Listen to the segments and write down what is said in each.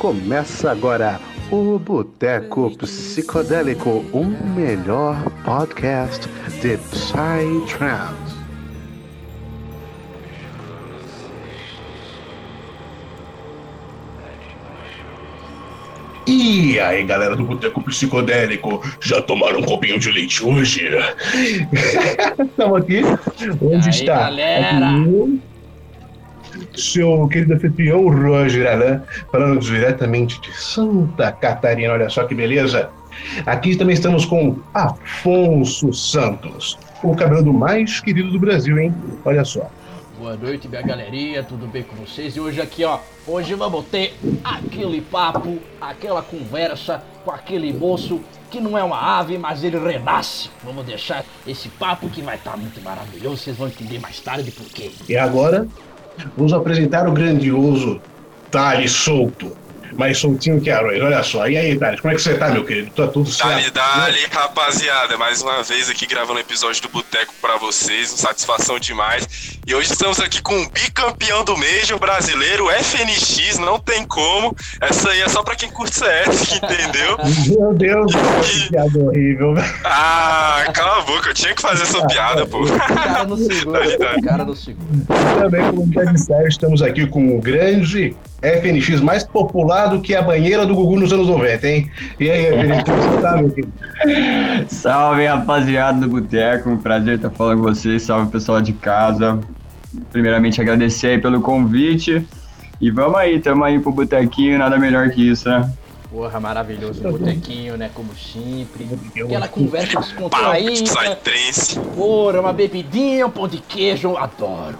Começa agora o Boteco Psicodélico, o melhor podcast de Psytrance. E aí, galera do Boteco Psicodélico, já tomaram um copinho de leite hoje? Estamos aqui. Onde aí, está? galera? Aqui, seu querido anfitrião Roger Alain, falando diretamente de Santa Catarina. Olha só que beleza. Aqui também estamos com Afonso Santos, o cabelo mais querido do Brasil, hein? Olha só. Boa noite, minha galerinha, tudo bem com vocês? E hoje aqui, ó, hoje vamos ter aquele papo, aquela conversa com aquele moço que não é uma ave, mas ele renasce. Vamos deixar esse papo que vai estar muito maravilhoso, vocês vão entender mais tarde por quê. E agora, vamos apresentar o grandioso Thales Souto. Mais soltinho que Arroz, olha só. E aí, Thales, como é que você tá, meu querido? Tá tudo Dali, certo? dali, rapaziada. Mais uma vez aqui gravando um episódio do Boteco pra vocês. Satisfação demais. E hoje estamos aqui com o bicampeão do Major brasileiro, FNX. Não tem como. Essa aí é só pra quem curte CS, entendeu? Meu Deus, que piada horrível. Ah, cala a boca. Eu tinha que fazer essa piada, pô. O cara no segundo, Dali, dali. o cara no segundo. Também, como disseram, estamos aqui com o grande FNX mais popular do que a banheira do Gugu nos anos 90, hein? E aí, FNX, como você tá, meu querido? Salve rapaziada do Boteco, um prazer estar falando com vocês, salve pessoal de casa. Primeiramente agradecer aí pelo convite e vamos aí, tamo aí pro Botequinho, nada melhor que isso, né? Porra, maravilhoso, o botequinho, né, como sempre. Aquela conversa descontraída. Porra, uma bebidinha, um pão de queijo, adoro.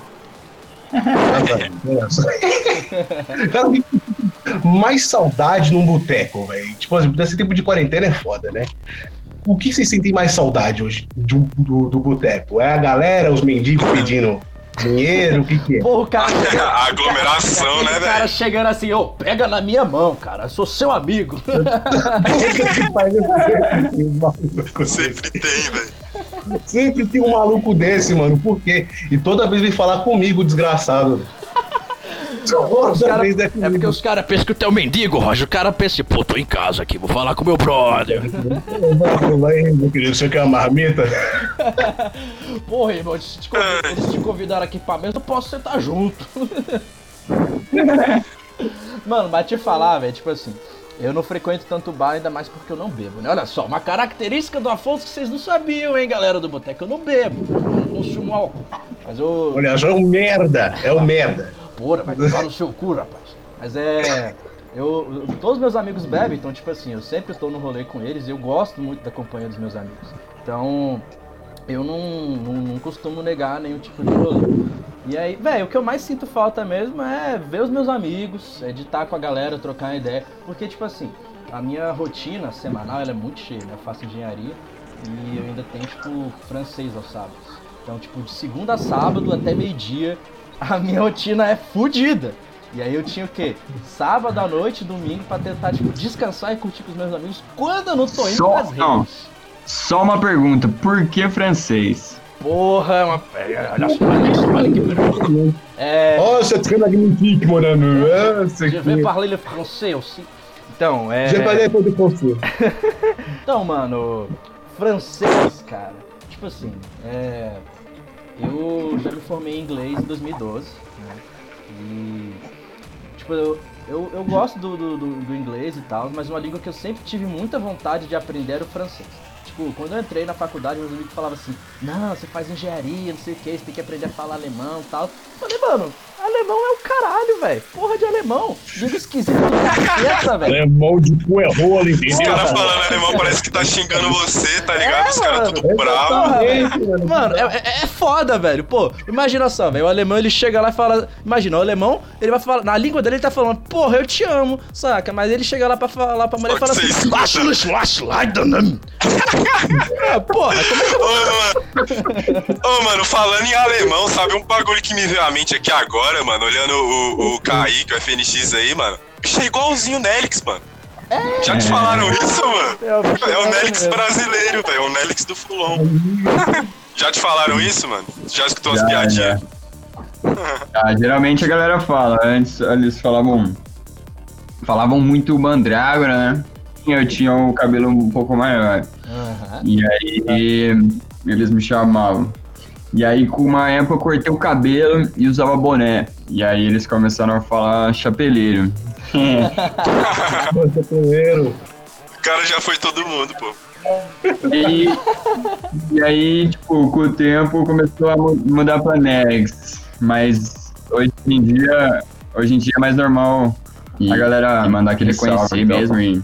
mais saudade num boteco, velho. Tipo, assim, nesse tempo de quarentena é foda, né? O que vocês sentem mais saudade hoje do, do, do boteco? É a galera, os mendigos pedindo dinheiro? O que que é? Porra, o cara. A aglomeração, Aquele né, cara velho? chegando assim, ô, pega na minha mão, cara, eu sou seu amigo. Sempre tem, velho. Sempre tem um maluco desse, mano. Por quê? E toda vez vem falar comigo, desgraçado. Os cara- é é porque os caras pensam que tu é um mendigo, Roger. O cara pensa, pô, tô em casa aqui, vou falar com meu brother. Hein, meu querido, você quer uma marmita? Porra, irmão, eles te, convid- eles te convidaram aqui pra mesa, eu posso sentar junto. Mano, mas te falar, velho, tipo assim, eu não frequento tanto bar, ainda mais porque eu não bebo, né? Olha só, uma característica do Afonso que vocês não sabiam, hein, galera do Boteco, eu não bebo, eu não consumo álcool. Mas eu... Olha só, é um merda. É um merda. Porra, vai tomar no seu cu, rapaz. Mas é. Eu, todos meus amigos bebem, então, tipo assim, eu sempre estou no rolê com eles e eu gosto muito da companhia dos meus amigos. Então, eu não, não, não costumo negar nenhum tipo de rolê. E aí, velho, o que eu mais sinto falta mesmo é ver os meus amigos, é de estar com a galera, trocar ideia. Porque, tipo assim, a minha rotina semanal é muito cheia, né? Eu faço engenharia e eu ainda tenho, tipo, francês aos sábados. Então, tipo, de segunda a sábado até meio-dia, a minha rotina é fodida. E aí eu tinha o quê? Sábado à noite, domingo, pra tentar, tipo, descansar e curtir com os meus amigos quando eu não tô indo Só- pras não. redes. Só uma pergunta, por que francês? Porra, é uma... é, olha só, olha só, olha que pergunta. É... Oh, c'est très magnifique, mon ami. Ah, c'est Je vais parler le français aussi. Então, é... Je parlé pour de français. Então, mano, francês, cara. Tipo assim, é. Eu já me formei em inglês em 2012, né? E. Tipo, eu, eu, eu gosto do, do, do- inglês e tal, mas uma língua que eu sempre tive muita vontade de aprender era o francês. Tipo, quando eu entrei na faculdade, meus amigos falavam assim: Não, você faz engenharia, não sei o que, você tem que aprender a falar alemão e tal. Eu falei, mano, alemão é o caralho, velho. Porra de alemão. Língua esquisita do caceta, velho. Alemão de cu é rolo, Os entendeu? caras falando alemão parece que tá xingando você, tá ligado? É, Os caras tudo bravo. Exatamente, mano. Mano, é, é- é foda, velho. Pô, imagina só, velho. O alemão ele chega lá e fala. Imagina, o alemão, ele vai falar. Na língua dele ele tá falando, porra, eu te amo, saca? Mas ele chega lá pra falar pra mulher e fala assim. você escuta. "Lass los, lass leiden." Ah, porra, como é que eu Ô, mano. Ô, mano, falando em alemão, sabe um bagulho que me veio à mente aqui agora, mano? Olhando o, o Kaique, o FNX aí, mano. Bicho é igualzinho o Nelix, mano. Já te falaram isso, mano? É, o É o é Nelix mesmo. brasileiro, velho. É o Nelix do Fulon. Já te falaram isso, mano? Já escutou umas Já, piadinhas? já. Ah, geralmente a galera fala, antes eles falavam falavam muito mandrágora, né? Eu tinha o cabelo um pouco maior. Aham. E aí eles me chamavam. E aí, com uma época, eu cortei o cabelo e usava boné. E aí eles começaram a falar chapeleiro. Primeiro. O cara já foi todo mundo, pô. E aí, e aí, tipo, com o tempo começou a mu- mudar pra Nex. Mas hoje em dia, hoje em dia é mais normal a galera mandar aquele conhecer mesmo. E...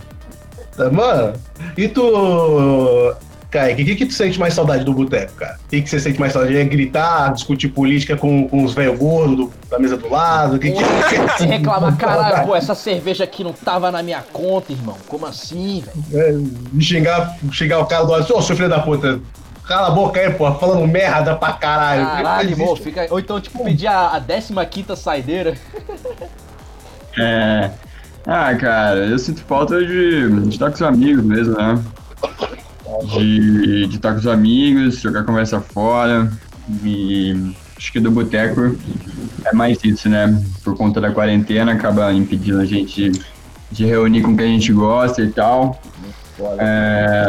Tá, Mano, e tu. Kaique, o que, que tu sente mais saudade do boteco, cara? O que, que você sente mais saudade? É gritar, discutir política com, com os velhos gordos do- da mesa do lado? Que, que, Você reclamar, caralho, pô, essa cerveja aqui não tava na minha conta, irmão. Como assim, velho? É, xingar, xingar o cara do lado, ô seu filho da puta, cala a boca aí, porra, falando merda pra caralho. Caralho, isso- fica. Ou então, tipo, pedir a, a 15 saideira. É... Ah, cara, eu sinto falta de, de estar com os amigos mesmo, né? De, estar com os amigos, jogar conversa fora. E acho que do boteco é mais isso, né? Por conta da quarentena, acaba impedindo a gente de, reunir com quem a gente gosta e tal. É,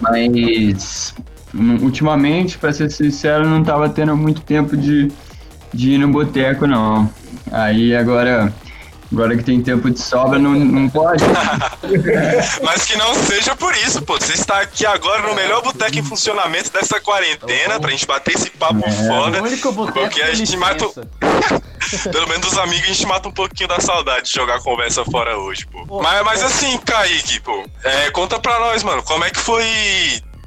mas hum, ultimamente, pra ser sincero, não tava tendo muito tempo de, de ir no boteco, não. Aí agora, agora que tem tempo de sobra, não, não pode. Mas que não seja por isso, pô. Você está aqui agora no melhor boteco em funcionamento dessa quarentena, pra gente bater esse papo É. foda. O único boteco Porque a gente mata. Pelo menos os amigos a gente mata um pouquinho da saudade de jogar conversa fora hoje, pô. Mas, mas pô. assim, Kaique, pô, é, conta pra nós, mano, como é que foi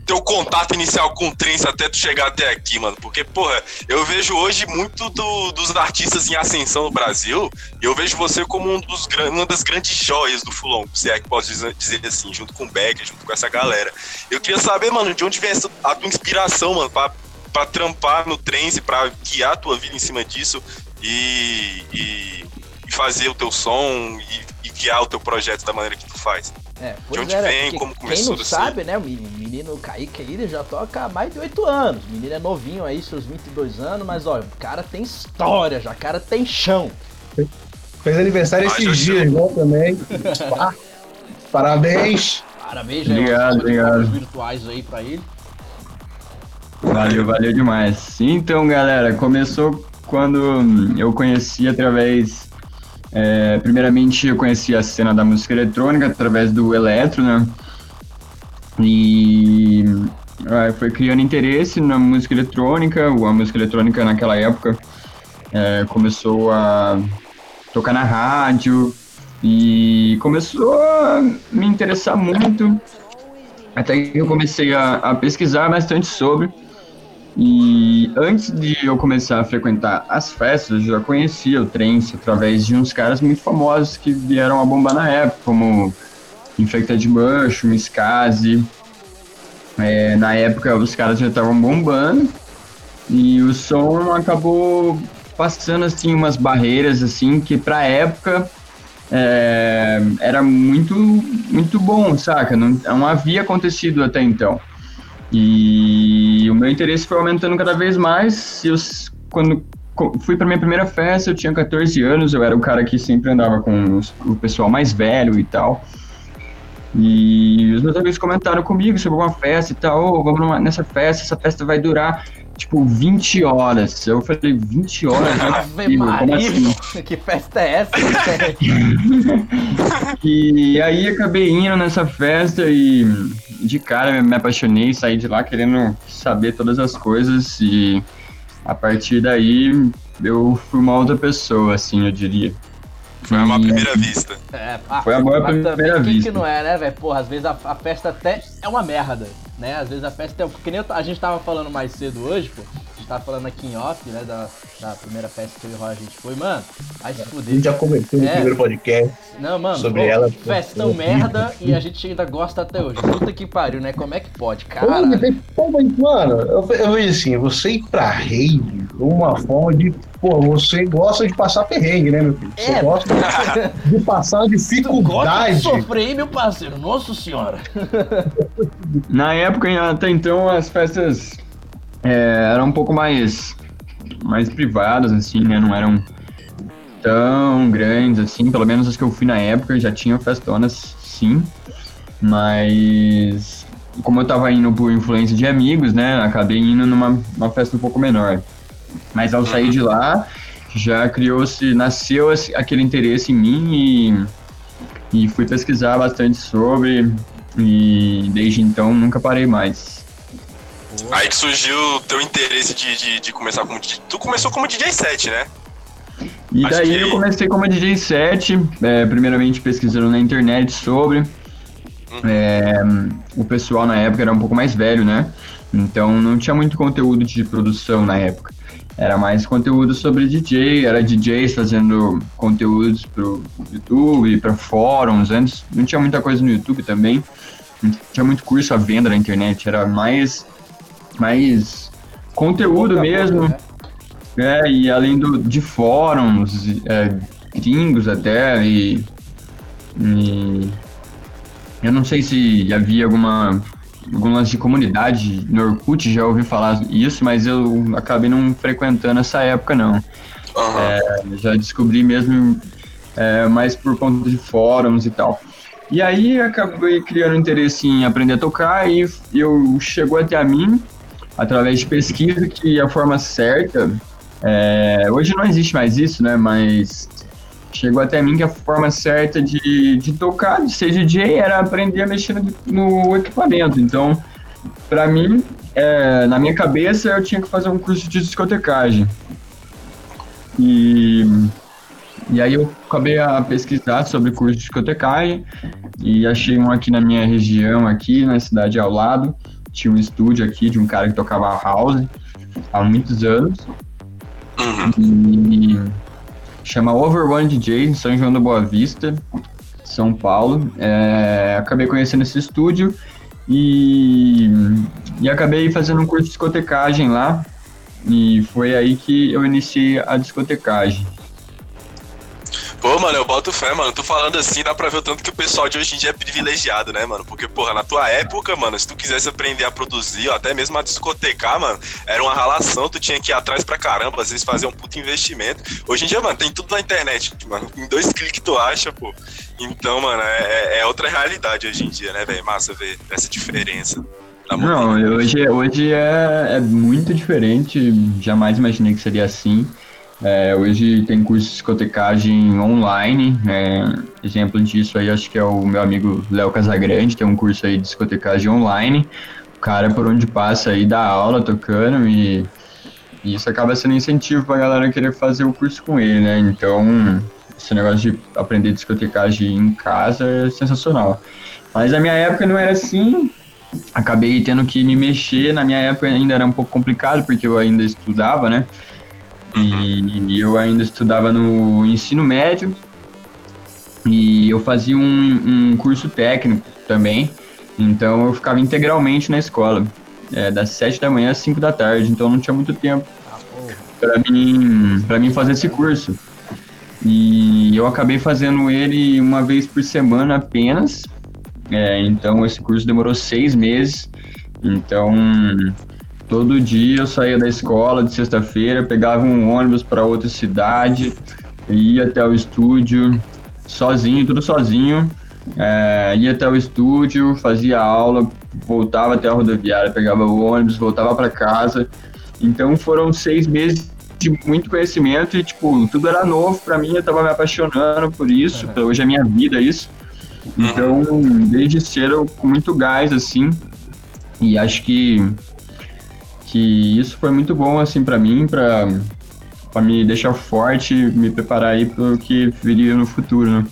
teu contato inicial com o Trance até tu chegar até aqui, mano? Porque, porra, eu vejo hoje muito do- dos artistas em ascensão no Brasil e eu vejo você como um dos, uma das grandes joias do Fulon, se é que posso dizer, assim, junto com o Beck, junto com essa galera. Eu queria saber, mano, de onde vem essa, a tua inspiração, mano, pra, pra trampar no Trance, pra guiar a tua vida em cima disso e, e, e fazer o teu som e, e guiar o teu projeto da maneira que tu faz. É, De pois onde né? vem, como Quem começou não assim? sabe, né? O menino, menino Kaique aí, ele já toca há mais de 8 anos. O menino é novinho aí, seus 22 anos, mas ó, o cara tem história já, o cara tem chão. Fez aniversário Ah, esses dias, né, também. Parabéns. Parabéns, né? Obrigado, obrigado. virtuais aí pra ele. Valeu, valeu demais. Então, galera, começou quando eu conheci através. É, primeiramente, eu conheci a cena da música eletrônica através do Eletro, né? E ah, foi criando interesse na música eletrônica. A música eletrônica naquela época é, começou a tocar na rádio e começou a me interessar muito. Até que eu comecei a, a pesquisar bastante sobre. E antes de eu começar a frequentar as festas, eu já conhecia o trance através de uns caras muito famosos que vieram a bombar na época, como Infected Mushroom, Skazi. É, na época os caras já estavam bombando e o som acabou passando assim umas barreiras assim que pra época é, era muito muito bom, saca? Não, não havia acontecido até então. E o meu interesse foi aumentando cada vez mais. Eu, quando fui para minha primeira festa, eu tinha 14 anos, eu era o cara que sempre andava com o pessoal mais velho e tal. E os meus amigos comentaram comigo sobre uma festa e tal, "Ô, vamos numa- nessa festa, essa festa vai durar tipo 20 horas. Eu falei, 20 horas? É Ave Maria, assim? que festa é essa? E aí acabei indo nessa festa e de cara me apaixonei, saí de lá querendo saber todas as coisas e a partir daí eu fui uma outra pessoa, assim, eu diria. Foi uma primeira vista. É, ah, Foi amor à primeira quem vista. que não é, né, velho? Porra, às vezes a, a festa até é uma merda, né? Às vezes a festa é. Porque nem a gente tava falando mais cedo hoje, pô. Tava falando aqui em off, né? Da, da primeira festa que eu e o Roy a gente foi, mano. Vai se A gente fuder. já comentou no É. primeiro podcast. Não, mano, sobre pô, ela, festão pô. merda e a gente ainda gosta até hoje. Puta que pariu, né? Como é que pode, cara? pô, mas, Mano, eu, eu vejo assim, você ir pra rave, uma forma de. Pô, você gosta de passar perrengue, né, meu filho? Você É. gosta de passar Tu gosta de dificuldade. sofrer, hein, meu parceiro? Nossa senhora. Na época, até então, as festas é, eram um pouco mais, mais privadas, assim, né? Não eram tão grandes assim, pelo menos as que eu fui na época já tinham festonas sim, mas como eu tava indo por influência de amigos, né, acabei indo numa uma festa um pouco menor. Mas ao sair de lá, já criou-se, nasceu aquele interesse em mim e, e fui pesquisar bastante sobre e desde então nunca parei mais. Aí que surgiu o teu interesse de, de, de começar como DJ. Tu começou como DJ 7, né? E Acho daí que... eu comecei como DJ 7, é, primeiramente pesquisando na internet sobre. Uhum. É, o pessoal na época era um pouco mais velho, né? Então não tinha muito conteúdo de produção na época. Era mais conteúdo sobre DJ, era DJs fazendo conteúdos pro YouTube, para fóruns. Antes não tinha muita coisa no YouTube também. Não tinha muito curso à venda na internet, era mais mais conteúdo mesmo. Boca, né? É, e além do, de fóruns, é, gringos até, e, e eu não sei se havia alguma algumas de comunidade no Orkut, já ouvi falar isso, mas eu acabei não frequentando essa época, não. Uhum. É, já descobri mesmo é, mais por conta de fóruns e tal. E aí acabei criando interesse em aprender a tocar e eu chegou até a mim, através de pesquisa, que a forma certa, é, hoje não existe mais isso, né, mas chegou até mim que a forma certa de, de tocar, de ser DJ, era aprender a mexer no, no equipamento. Então, para mim, é, na minha cabeça, eu tinha que fazer um curso de discotecagem. E, e aí eu acabei a pesquisar sobre curso de discotecagem e achei um aqui na minha região, aqui na cidade ao lado. Tinha um estúdio aqui de um cara que tocava house há muitos anos. Uhum. E, chama Overone DJ, em São João da Boa Vista, São Paulo. É, acabei conhecendo esse estúdio e, e acabei fazendo um curso de discotecagem lá. E foi aí que eu iniciei a discotecagem. Pô, mano, eu boto fé, mano. Tô falando assim, dá pra ver o tanto que o pessoal de hoje em dia é privilegiado, né, mano? Porque, porra, na tua época, mano, se tu quisesse aprender a produzir, ou até mesmo a discotecar, mano, era uma ralação, tu tinha que ir atrás pra caramba, às vezes fazer um puto investimento. Hoje em dia, mano, tem tudo na internet, mano. Em dois cliques tu acha, pô. Então, mano, é, é, é outra realidade hoje em dia, né, velho? Massa ver essa diferença. Não, hoje, hoje é, é muito diferente. Jamais imaginei que seria assim. É, hoje tem curso de discotecagem online. É, exemplo disso aí, acho que é o meu amigo Léo Casagrande, tem um curso aí de discotecagem online. O cara, por onde passa aí, dá aula tocando e, e isso acaba sendo incentivo pra galera querer fazer o curso com ele, né? Então, esse negócio de aprender discotecagem em casa é sensacional. Mas na minha época não era assim. Acabei tendo que me mexer. Na minha época ainda era um pouco complicado, porque eu ainda estudava, né? E eu ainda estudava no ensino médio e eu fazia um, um curso técnico também. Então eu ficava integralmente na escola, é, das 7 da manhã às 5 da tarde, então não tinha muito tempo para mim, mim fazer esse curso. E eu acabei fazendo ele uma vez por semana apenas. É, então esse curso demorou seis meses. Então Todo dia eu saía da escola de sexta-feira, pegava um ônibus para outra cidade, ia até o estúdio, sozinho, tudo sozinho. É, ia até o estúdio, fazia aula, voltava até a rodoviária, pegava o ônibus, voltava para casa. Então foram seis meses de muito conhecimento e, tipo, tudo era novo para mim, eu tava me apaixonando por isso, uhum. hoje é minha vida isso. Então, desde cedo, com muito gás, assim, e acho que que isso foi muito bom assim para mim, para para me deixar forte, me preparar aí pro que viria no futuro, né?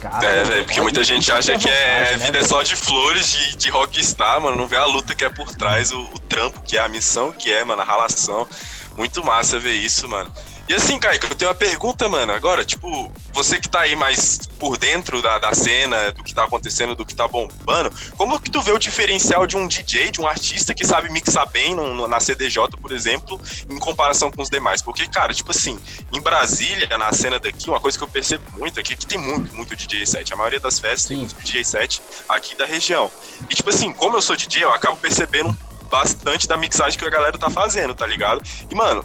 Cara, é, velho, porque muita gente acha que é, né, vida é só de flores, de, de rockstar, mano. Não vê a luta que é por trás, o, o trampo que é, a missão que é, mano, a relação. Muito massa ver isso, mano. E assim, Kaique, eu tenho uma pergunta, mano. Agora, tipo, você que tá aí mais por dentro da, da cena, do que tá acontecendo, do que tá bombando, como que tu vê o diferencial de um DJ, de um artista que sabe mixar bem no, no, na CDJ, por exemplo, em comparação com os demais? Porque, cara, tipo assim, em Brasília, na cena daqui, uma coisa que eu percebo muito aqui é que tem muito, muito DJ set. A maioria das festas Sim. tem muito DJ set aqui da região. E, tipo assim, como eu sou DJ, eu acabo percebendo bastante da mixagem que a galera tá fazendo, tá ligado? E, mano,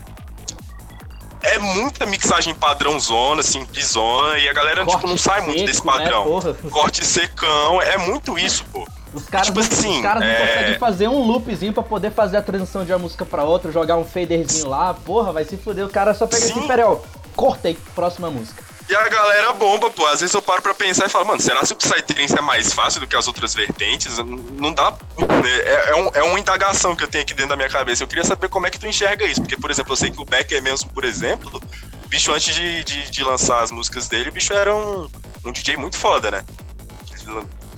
é muita mixagem padrão zona, simplesona, e a galera, Corte tipo, não sai muito seco, desse né, padrão. porra? Corte secão, é muito isso, pô. Os caras, Tipo não, assim, os caras não é- conseguem fazer um loopzinho pra poder fazer a transição de uma música pra outra, jogar um faderzinho lá, porra, vai se fuder. O cara só pega Sim. assim, peraí, ó, cortei, próxima música. E a galera bomba, pô. Às vezes eu paro pra pensar e falo, mano, será que o Psytrance é mais fácil do que as outras vertentes? Não dá. É, é, um- é uma indagação que eu tenho aqui dentro da minha cabeça. Eu queria saber como é que tu enxerga isso. Porque, por exemplo, eu sei que o Becker mesmo, por exemplo, bicho antes de, de, de lançar as músicas dele, o bicho era um, um DJ muito foda, né?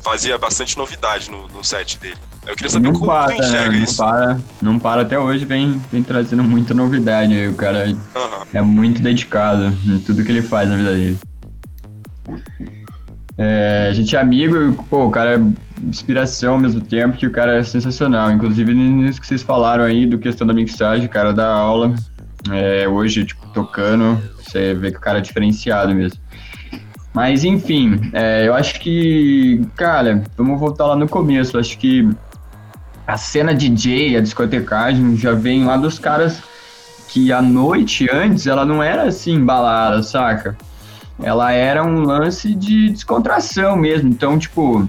Fazia bastante novidade no, no set dele. Eu queria saber Não como para, tu enxerga não isso. para, não para até hoje, vem, vem trazendo muita novidade aí. O cara Aham. é muito dedicado em tudo que ele faz na vida dele. É, a gente é amigo e, pô, o cara é inspiração ao mesmo tempo que o cara é sensacional. Inclusive, nisso que vocês falaram aí do questão da mixagem, o cara dá aula. É, hoje, tipo, tocando, você vê que o cara é diferenciado mesmo. Mas, enfim, é, eu acho que, cara, vamos voltar lá no começo. Acho que a cena DJ, a discotecagem, já vem lá dos caras que a noite antes ela não era assim embalada, saca? Ela era um lance de descontração mesmo. Então, tipo,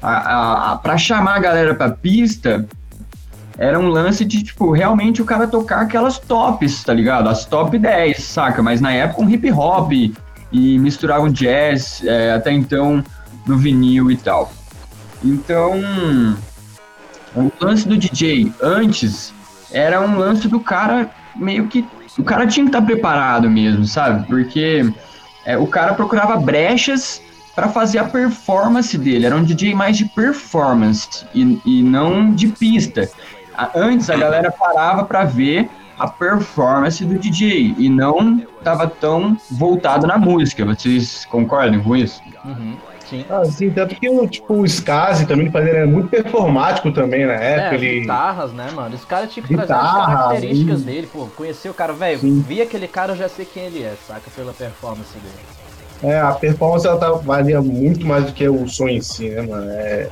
a, a, a, pra chamar a galera pra pista, era um lance de, tipo, realmente o cara tocar aquelas tops, tá ligado? As top 10, saca? Mas na época um hip hop e misturar um jazz, é, até então no vinil e tal. Então, o lance do DJ antes era um lance do cara meio que. O cara tinha que estar preparado mesmo, sabe? Porque é, o cara procurava brechas para fazer a performance dele. Era um DJ mais de performance e, e não de pista. Antes a galera parava para ver a performance do DJ e não tava tão voltado na música. Vocês concordam com isso? Uhum, sim. Ah, sim, tanto que o, tipo, o Skazi também fazia, era muito performático também na É, época. as ele... guitarras, né, mano? Esse cara tinha que trazer as características sim. dele, pô. Conhecer o cara, velho, vi aquele cara, eu já sei quem ele é, saca? Pela performance dele. É, a performance ela tá, valia muito mais do que o som em si, né, mano? É,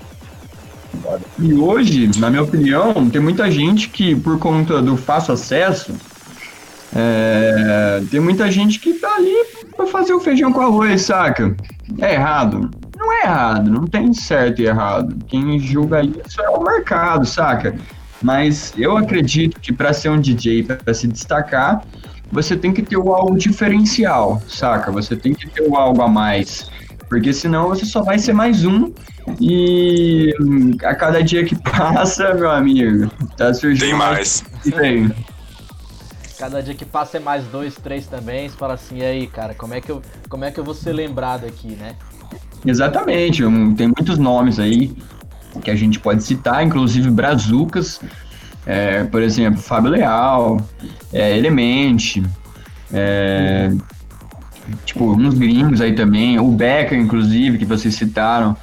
E hoje, na minha opinião, tem muita gente que, por conta do fácil acesso, é, tem muita gente que tá ali pra fazer o feijão com arroz, saca? É errado? Não é errado, não tem certo e errado. Quem julga isso é o mercado, saca? Mas eu acredito que para ser um DJ, para se destacar, você tem que ter o algo diferencial, saca? Você tem que ter o algo a mais. Porque senão você só vai ser mais um. E a cada dia que passa, meu amigo, tá surgindo Tem mais. Tem. Cada dia que passa é mais dois, três também. Você fala assim, e aí, cara, como é que eu, como é que eu vou ser lembrado aqui, né? Exatamente, um- tem muitos nomes aí que a gente pode citar, inclusive Brazucas, é, por exemplo, Fábio Leal, é, Element, é, tipo, uns gringos aí também, o Becker, inclusive, que vocês citaram,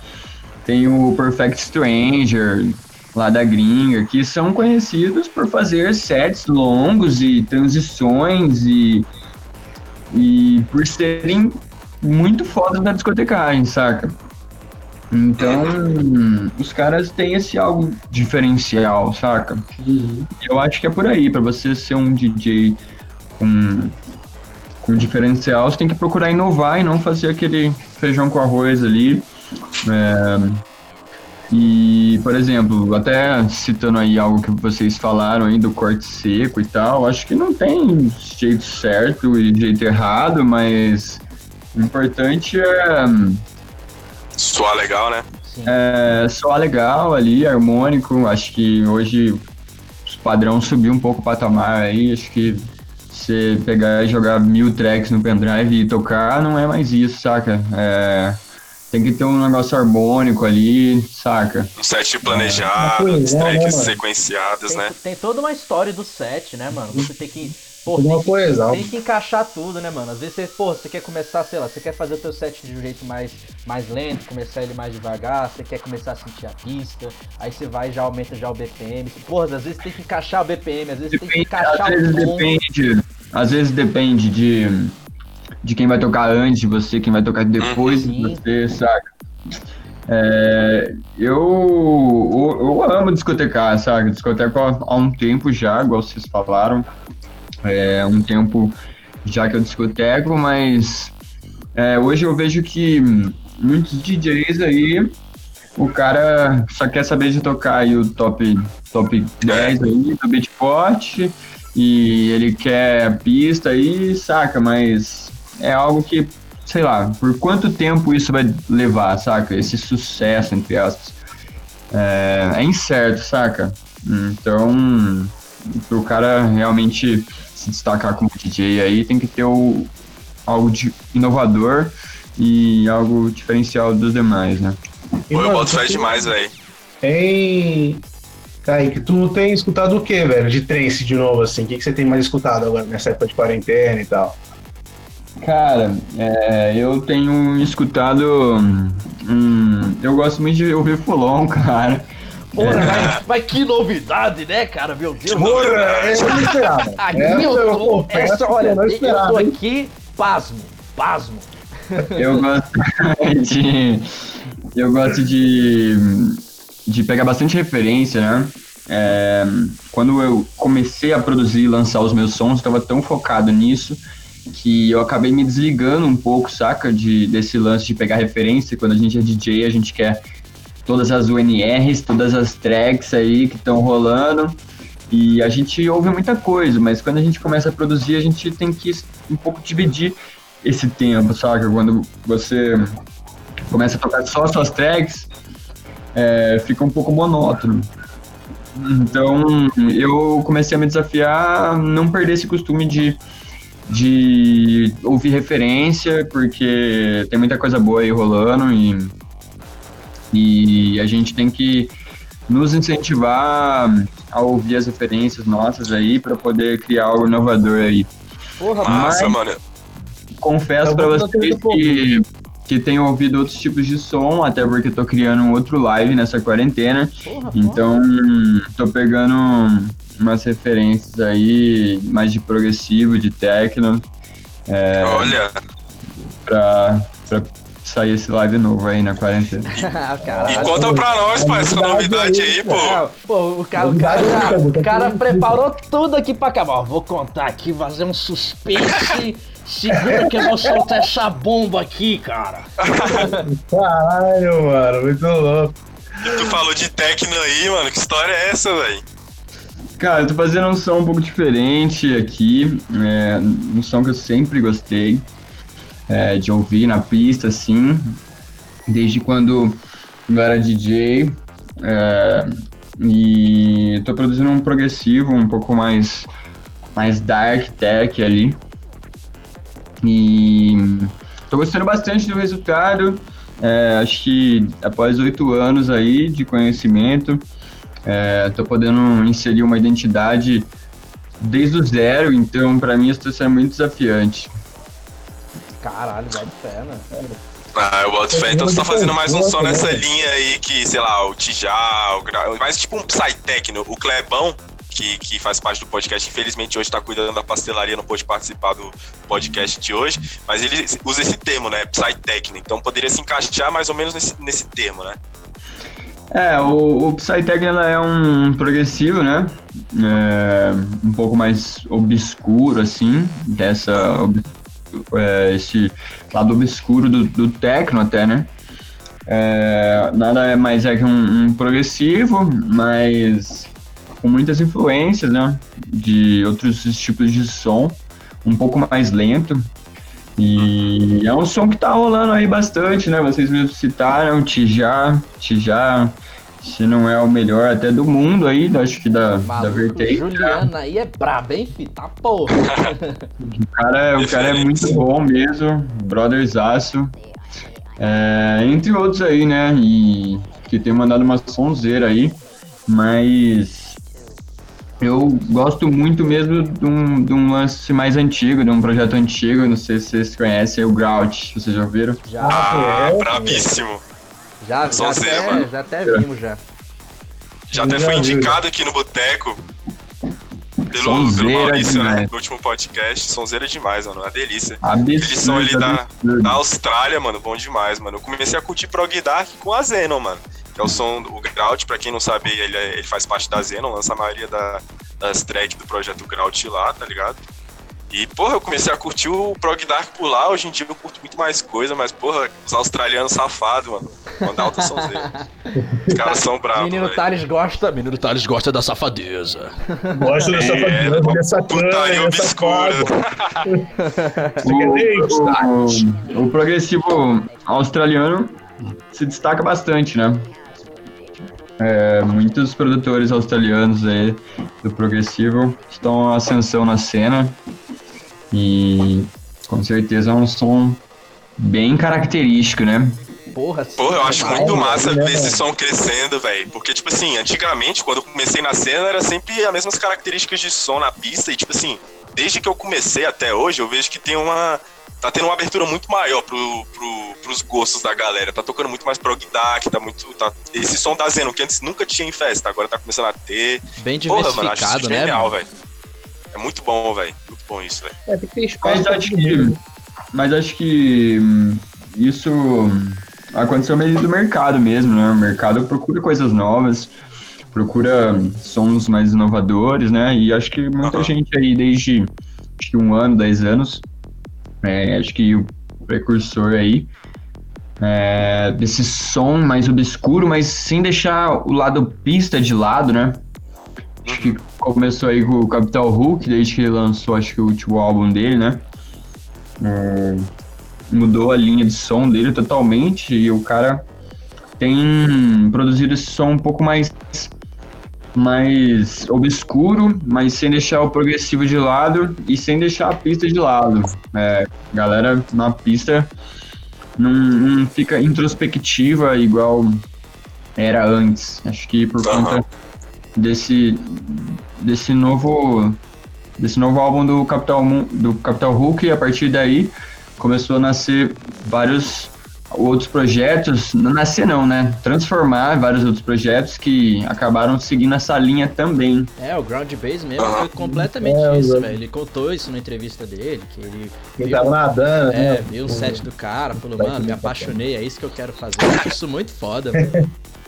tem o Perfect Stranger, lá da gringa, que são conhecidos por fazer sets longos e transições e, e por serem muito fodas na discotecagem, saca? Então, os caras têm esse algo diferencial, saca? Eu acho que é por aí, pra você ser um DJ com, com diferencial, você tem que procurar inovar e não fazer aquele feijão com arroz ali. É, e, por exemplo, até citando aí algo que vocês falaram aí do corte seco e tal, acho que não tem jeito certo e jeito errado, mas o importante é, Soar legal, né? É soar legal ali, harmônico. Acho que hoje o padrão subiu um pouco o patamar aí. Acho que você pegar e jogar mil tracks no pendrive e tocar não é mais isso, saca? É, tem que ter um negócio harmônico ali, saca? Um set planejado, né, tracks mano? sequenciadas, Tem, né? tem toda uma história do set, né, mano? Você tem que. Pô, Tudo tem uma que, coesão. tem que encaixar tudo, né, mano? Às vezes você, pô, você quer começar, sei lá, você quer fazer o teu set de um jeito mais, mais lento, começar ele mais devagar, você quer começar a sentir a pista, aí você vai e já aumenta já o BPM. Porra, às vezes tem que encaixar o BPM, às vezes tem que Depende, encaixar às vezes o depende. Às vezes depende de, de quem vai tocar antes de você, quem vai tocar depois de Sim. você, saca? É, eu, eu, eu amo discotecar, sabe? Discoteco há, há um tempo já, igual vocês falaram. É um tempo já que eu discoteco, mas é, hoje eu vejo que muitos DJs aí, o cara só quer saber de tocar aí o top, top 10 aí do beatport e ele quer pista aí, saca, mas é algo que, sei lá, por quanto tempo isso vai levar, saca? Esse sucesso, entre aspas. É, é incerto, saca? Então, pro cara realmente se destacar como DJ aí, tem que ter o, algo de inovador e algo diferencial dos demais, né? E, Pô, eu boto fé demais, velho. Hein, Kaique, tu tem escutado o que, velho, de trance de novo, assim? O que, que você tem mais escutado agora nessa época de quarentena e tal? Cara, é, eu tenho escutado. Hum, eu gosto muito de ouvir Fulon, cara. Porra, mas, mas, que novidade, né, cara? Meu Deus. Porra, é, eu não esperava. Aqui eu tô, essa, olha, eu, eu tô aqui pasmo, pasmo. Eu gosto de. Eu gosto de. de pegar bastante referência, né? É, quando eu comecei a produzir e lançar os meus sons, eu estava tão focado nisso que eu acabei me desligando um pouco, saca? De, desse lance de pegar referência. Quando a gente é DJ, a gente quer todas as UNRs, todas as tracks aí que estão rolando. E a gente ouve muita coisa, mas quando a gente começa a produzir, a gente tem que um pouco dividir esse tempo, saca? Quando você começa a tocar só as suas tracks, é, fica um pouco monótono. Então, eu comecei a me desafiar a não perder esse costume de de ouvir referência, porque tem muita coisa boa aí rolando e, e a gente tem que nos incentivar a ouvir as referências nossas aí para poder criar algo inovador aí. Porra, massa, Mas, mano. Confesso para vocês que, que tenho ouvido outros tipos de som, até porque tô criando um outro live nessa quarentena. Porra, então, porra. tô pegando umas referências aí mais de progressivo, de techno. É, Olha! Pra, pra sair esse live novo aí na quarentena. e conta pra nós, pai, essa novidade aí, pô. É, pô, o cara, o cara, o cara preparou tudo aqui pra acabar. Vou contar aqui, fazer um suspense. Segura que eu vou soltar essa bomba aqui, cara. Caralho, mano, muito louco. E tu falou de techno aí, mano. Que história é essa, velho? Cara, eu tô fazendo um som um pouco diferente aqui, é, um som que eu sempre gostei é, de ouvir na pista, assim, desde quando eu era DJ, é, e tô produzindo um progressivo um pouco mais, mais dark tech ali, e tô gostando bastante do resultado, é, acho que após oito anos aí de conhecimento, é, tô podendo inserir uma identidade desde o zero, então para mim isso está sendo muito desafiante. Caralho, vai de fé, né? Ah, eu boto fé. Então você tá fazendo mais um som nessa linha aí que, sei lá, o Tijá, o Gra... mais tipo um Psytechno. O Clebão, que, que faz parte do podcast, infelizmente hoje tá cuidando da pastelaria, não pôde participar do podcast de hoje, mas ele usa esse termo, né? Psytechno. Então poderia se encaixar mais ou menos nesse, nesse termo, né? É, o, o Psytechno é um progressivo, né? É, um pouco mais obscuro, assim, dessa, é, esse lado obscuro do, do techno até, né? É, nada mais é que um, um, progressivo, mas com muitas influências, né? De outros tipos de som, um pouco mais lento, e é um som que tá rolando aí bastante, né? Vocês mesmos citaram, Tijá, Tijá, se não é o melhor até do mundo aí, acho que da, Maluco, da vertente. Juliana aí é braba, hein, fi? Tá porra. o, cara, o cara é muito bom mesmo, brotherzaço. É, entre outros aí, né? E que tem mandado uma sonzeira aí, mas eu gosto muito mesmo de um, de um lance mais antigo, de um projeto antigo, não sei se vocês conhecem, o Grout, vocês já ouviram? Já, ah, é, brabíssimo. Já, já, até, já até vimos, já. Já até foi indicado aqui no Boteco pelo, pelo Maurício, né, no último podcast. Sonzeira demais, mano. Uma delícia. Absurdo, Eles são ali da, da Austrália, mano. Bom demais, mano. Eu comecei a curtir Prog Dark com a Zenon, mano que é o som do Grout. Pra quem não sabe, ele, é, ele faz parte da Zenon, lança a maioria da, das tracks do projeto Grout lá, tá ligado? E, porra, eu comecei a curtir o Prog Dark por lá, hoje em dia eu curto muito mais coisa, mas, porra, os australianos safados, mano. Manda alta sonzeira. Os caras são bravos. Menino. Thales gosta. Menino Thales gosta da safadeza. Gosto dessa É, família, dessa Putaria obscura. O, o progressivo australiano se destaca bastante, né? É, muitos produtores australianos aí do progressivo estão em ascensão na cena e com certeza é um som bem característico, né? Porra, eu acho muito massa né, ver esse mano? som crescendo, velho. Porque, tipo assim, antigamente, quando eu comecei na cena, era sempre as mesmas características de som na pista. E, tipo assim, desde que eu comecei até hoje, eu vejo que tem uma. Tá tendo uma abertura muito maior pro, pro, pros gostos da galera. Tá tocando muito mais prog dark, tá muito. Tá, esse som tá zeno, que antes nunca tinha em festa, agora tá começando a ter. Bem Porra, mano, acho diversificado, isso né? genial, velho. É muito bom, velho. Muito bom isso, velho. É, tem que ter espaço Mas acho que, mas acho que hum, isso aconteceu meio do mercado mesmo, né? O mercado procura coisas novas, procura sons mais inovadores, né? E acho que muita Aham. gente aí, desde acho que um ano, dez anos, é, acho que o precursor aí é, desse som mais obscuro, mas sem deixar o lado pista de lado, né? Acho que começou aí com o Capital Hulk, desde que ele lançou, acho que o último álbum dele, né? É, mudou a linha de som dele totalmente e o cara tem produzido esse som um pouco mais mais obscuro, mas sem deixar o progressivo de lado e sem deixar a pista de lado. É, galera na pista não, não fica introspectiva igual era antes. Acho que por Aham. conta desse desse novo desse novo álbum do Capital do Capital Hulk e a partir daí começou a nascer vários outros projetos, não nascer não, né? Transformar vários outros projetos que acabaram seguindo essa linha também. É, o Ground Base mesmo foi completamente É, isso, velho. Ele contou isso na entrevista dele, que ele viu, tava nadando, é, né? viu o set do cara, falou, mano, me tudo apaixonei, é isso que eu quero fazer. Eu acho isso muito foda, velho.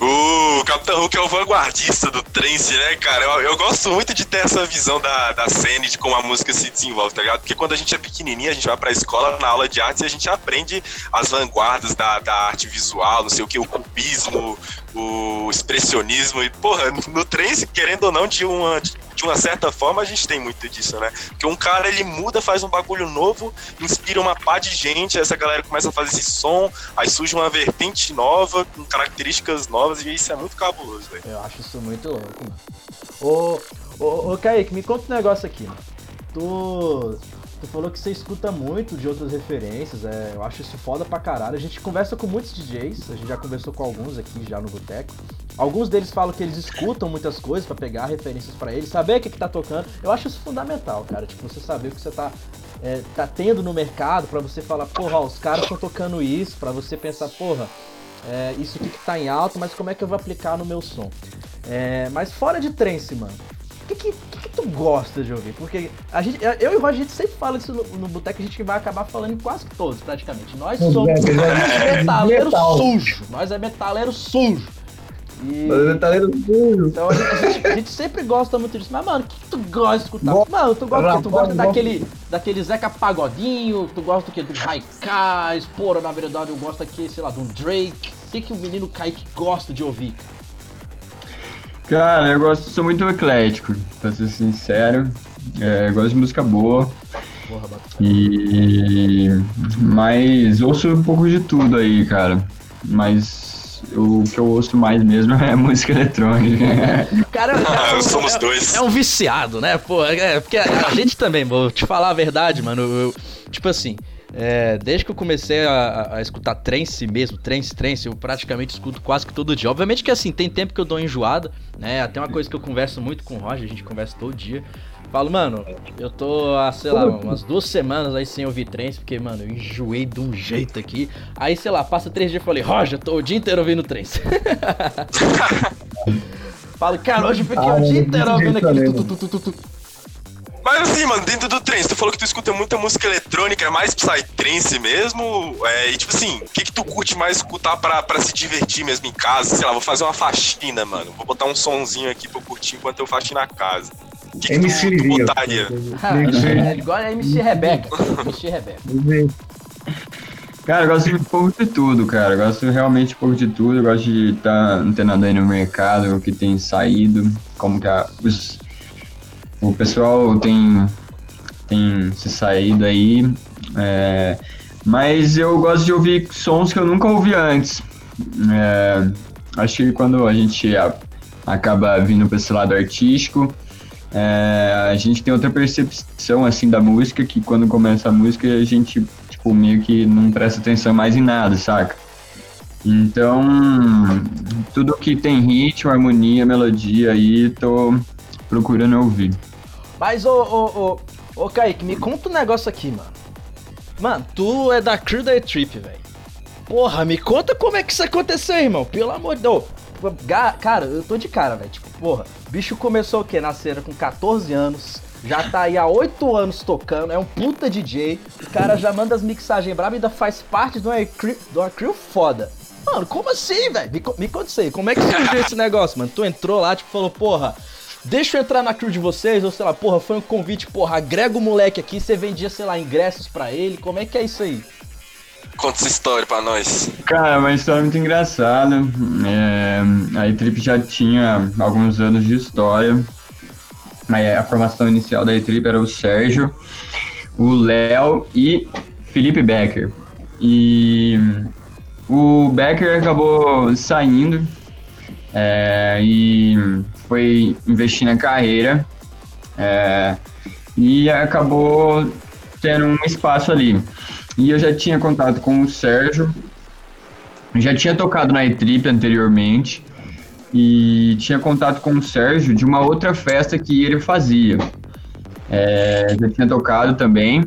O Capitão Hulk é o vanguardista do trance, né, cara? Eu, eu gosto muito de ter essa visão da, da cena de como a música se desenvolve, tá ligado? Porque quando a gente é pequenininho, a gente vai pra escola, na aula de artes, e a gente aprende as vanguardas da, da arte visual, não sei o que, o cubismo, o expressionismo. E, porra, no, trance, querendo ou não, de uma, de uma certa forma, a gente tem muito disso, né? Porque um cara, ele muda, faz um bagulho novo, inspira uma pá de gente, essa galera começa a fazer esse som, aí surge uma vertente nova, com características novas, e isso é muito cabuloso, velho. Eu acho isso muito louco, mano. Ô, ô, ô Kaique, me conta um negócio aqui, mano. Tu, tu falou que você escuta muito de outras referências, é, eu acho isso foda pra caralho. A gente conversa com muitos DJs, a gente já conversou com alguns aqui já no Boteco. Alguns deles falam que eles escutam muitas coisas pra pegar referências pra eles, saber o que, que tá tocando. Eu acho isso fundamental, cara. Tipo, você saber o que você tá, é, tá tendo no mercado, pra você falar, porra, os caras estão tocando isso, pra você pensar, porra, é, isso aqui que tá em alta, mas como é que eu vou aplicar no meu som? É, mas fora de trance, mano, que, que, que tu gosta de ouvir? Porque a gente, eu e o Roger, a gente sempre fala isso no, no boteco, a gente vai acabar falando em quase todos, praticamente. Nós É, somos é metaleiro metal. sujo. Nós é metaleiro sujo. E, Metaleiro sujo. então a gente, a gente- a gente sempre gosta muito disso. Mas, mano, o que, que tu gosta de escutar? Gosto. Mano, tu gosta, tu gosta Gosto. daquele, daquele Zeca Pagodinho? Tu gosta do que? Do Haikai? Porra, na verdade, eu gosto aqui, sei lá, do Drake. O que, que o menino Kaique gosta de ouvir? Cara, eu gosto, sou muito eclético, pra ser sincero. É, eu gosto de música boa. Porra. E. Mas ouço um pouco de tudo aí, cara. Mas o que eu ouço mais mesmo é música eletrônica. Cara, é, um- Somos é- dois. É um viciado, né? Pô, é, porque a, a gente também, vou te falar a verdade, mano. eu- tipo assim, é, desde que eu comecei a, a- escutar trance mesmo, trance, trance, eu praticamente escuto quase que todo dia. Obviamente que assim, tem tempo que eu dou enjoada, né? Até uma coisa que eu converso muito com o Roger, a gente conversa todo dia. Falo, mano, eu tô há, sei lá, umas duas semanas aí sem ouvir trance, porque, mano, eu enjoei de um jeito aqui. Aí, sei lá, passa três dias e falei, Roger, tô o dia inteiro ouvindo trance. Falo, cara, hoje eu fiquei Ah, o dia mano, inteiro ouvindo aquele tu, tu, tu, tu, tu. Mas assim, mano, dentro do trance, tu falou que tu escuta muita música eletrônica, é mais psytrance mesmo? É, e tipo assim, o que que tu curte mais escutar pra, pra se divertir mesmo em casa? Sei lá, vou fazer uma faxina, mano. Vou botar um sonzinho aqui pra eu curtir enquanto eu faxino a casa. O que, que MC tu, tu botaria? Ah, é igual a MC Rebeca. MC Rebeca. Cara, eu gosto de um pouco de tudo, cara. Eu gosto realmente um pouco de tudo. Eu gosto de estar antenado aí no mercado, o que tem saído, como que a, os, o pessoal tem, tem se saído aí. É, mas eu gosto de ouvir sons que eu nunca ouvi antes. É, acho que quando a gente a- acaba vindo para esse lado artístico, é, a gente tem outra percepção assim da música que quando começa a música a gente tipo meio que não presta atenção mais em nada, saca? Então, tudo que tem ritmo, harmonia, melodia aí, tô procurando ouvir. Mas, ô, ô, ô, ô, Kaique, me conta um negócio aqui, mano. Mano, tu é da Crew da Trip, velho. Porra, me conta como é que isso aconteceu, irmão. Pelo amor de Deus. Cara, eu tô de cara, velho. Tipo, porra, bicho começou o quê? Na cena com 14 anos. Já tá aí há 8 anos tocando. É um puta DJ. O cara já manda as mixagens bravas e ainda faz parte de uma crew, uma crew foda. Mano, como assim, velho? Me, me conta isso aí. Como é que surgiu esse negócio, mano? Tu entrou lá, tipo, falou, porra, deixa eu entrar na crew de vocês, ou sei lá, porra, foi um convite, porra, agrega o moleque aqui, você vendia, sei lá, ingressos pra ele, como é que é isso aí? Conta essa história pra nós. Cara, uma história muito engraçada. É, a E-Trip já tinha alguns anos de história. A formação inicial da E-Trip era o Sérgio, o Léo e Felipe Becker. E o Becker acabou saindo é, e foi investir na carreira é, e acabou tendo um espaço ali. E eu já tinha contato com o Sérgio, já tinha tocado na E-Trip anteriormente e tinha contato com o Sérgio de uma outra festa que ele fazia. É, já tinha tocado também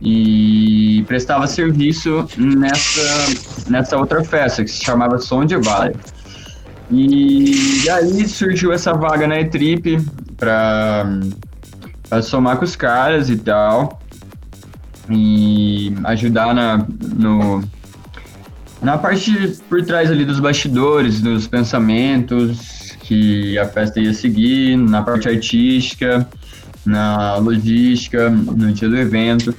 e prestava serviço nessa, nessa outra festa que se chamava Som de. E, aí surgiu essa vaga na E-Trip para somar com os caras e tal e ajudar na, no, na parte por trás ali dos bastidores, dos pensamentos que a festa ia seguir, na parte artística, na logística, no dia do evento.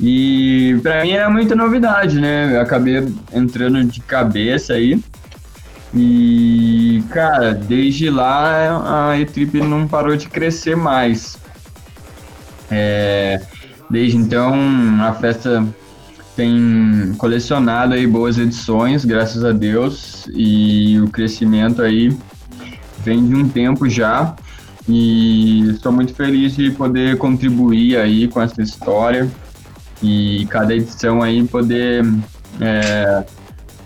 E para mim era muita novidade, né? Eu acabei entrando de cabeça aí. E, cara, desde lá a E-Trip não parou de crescer mais. É, desde então a festa tem colecionado aí boas edições, graças a Deus, e o crescimento aí vem de um tempo já. E estou muito feliz de poder contribuir aí com essa história e cada edição aí poder é,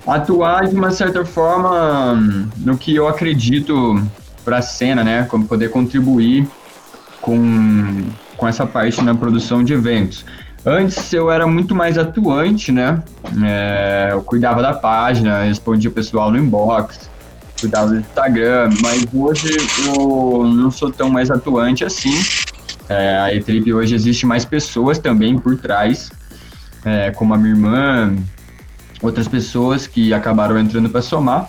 atuar de uma certa forma no que eu acredito para a cena, né? Como poder contribuir com, com essa parte na produção de eventos. Antes eu era muito mais atuante, né? É, eu cuidava da página, respondia o pessoal no inbox, cuidava do Instagram, mas hoje eu não sou tão mais atuante assim. É, a E-Trip hoje existe mais pessoas também por trás, é, como a minha irmã, outras pessoas que acabaram entrando para somar.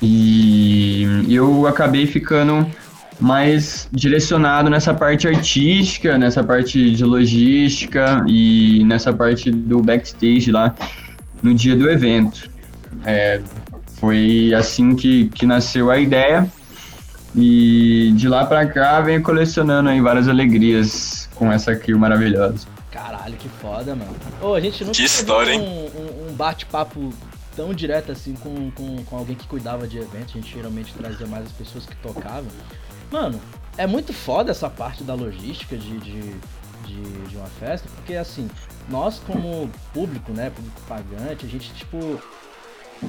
E eu acabei ficando mais direcionado nessa parte artística, nessa parte de logística e nessa parte do backstage lá no dia do evento. É, foi assim que, que nasceu a ideia e de lá para cá venho colecionando aí várias alegrias com essa crew maravilhosa. Caralho, que foda, mano. Ô, a gente nunca Que história, um, um- um bate-papo tão direto assim com, com, com alguém que cuidava de eventos. A gente geralmente trazia mais as pessoas que tocavam. Mano, é muito foda essa parte da logística de, de, de, de uma festa, porque assim, nós como público, né, público pagante, a gente, tipo,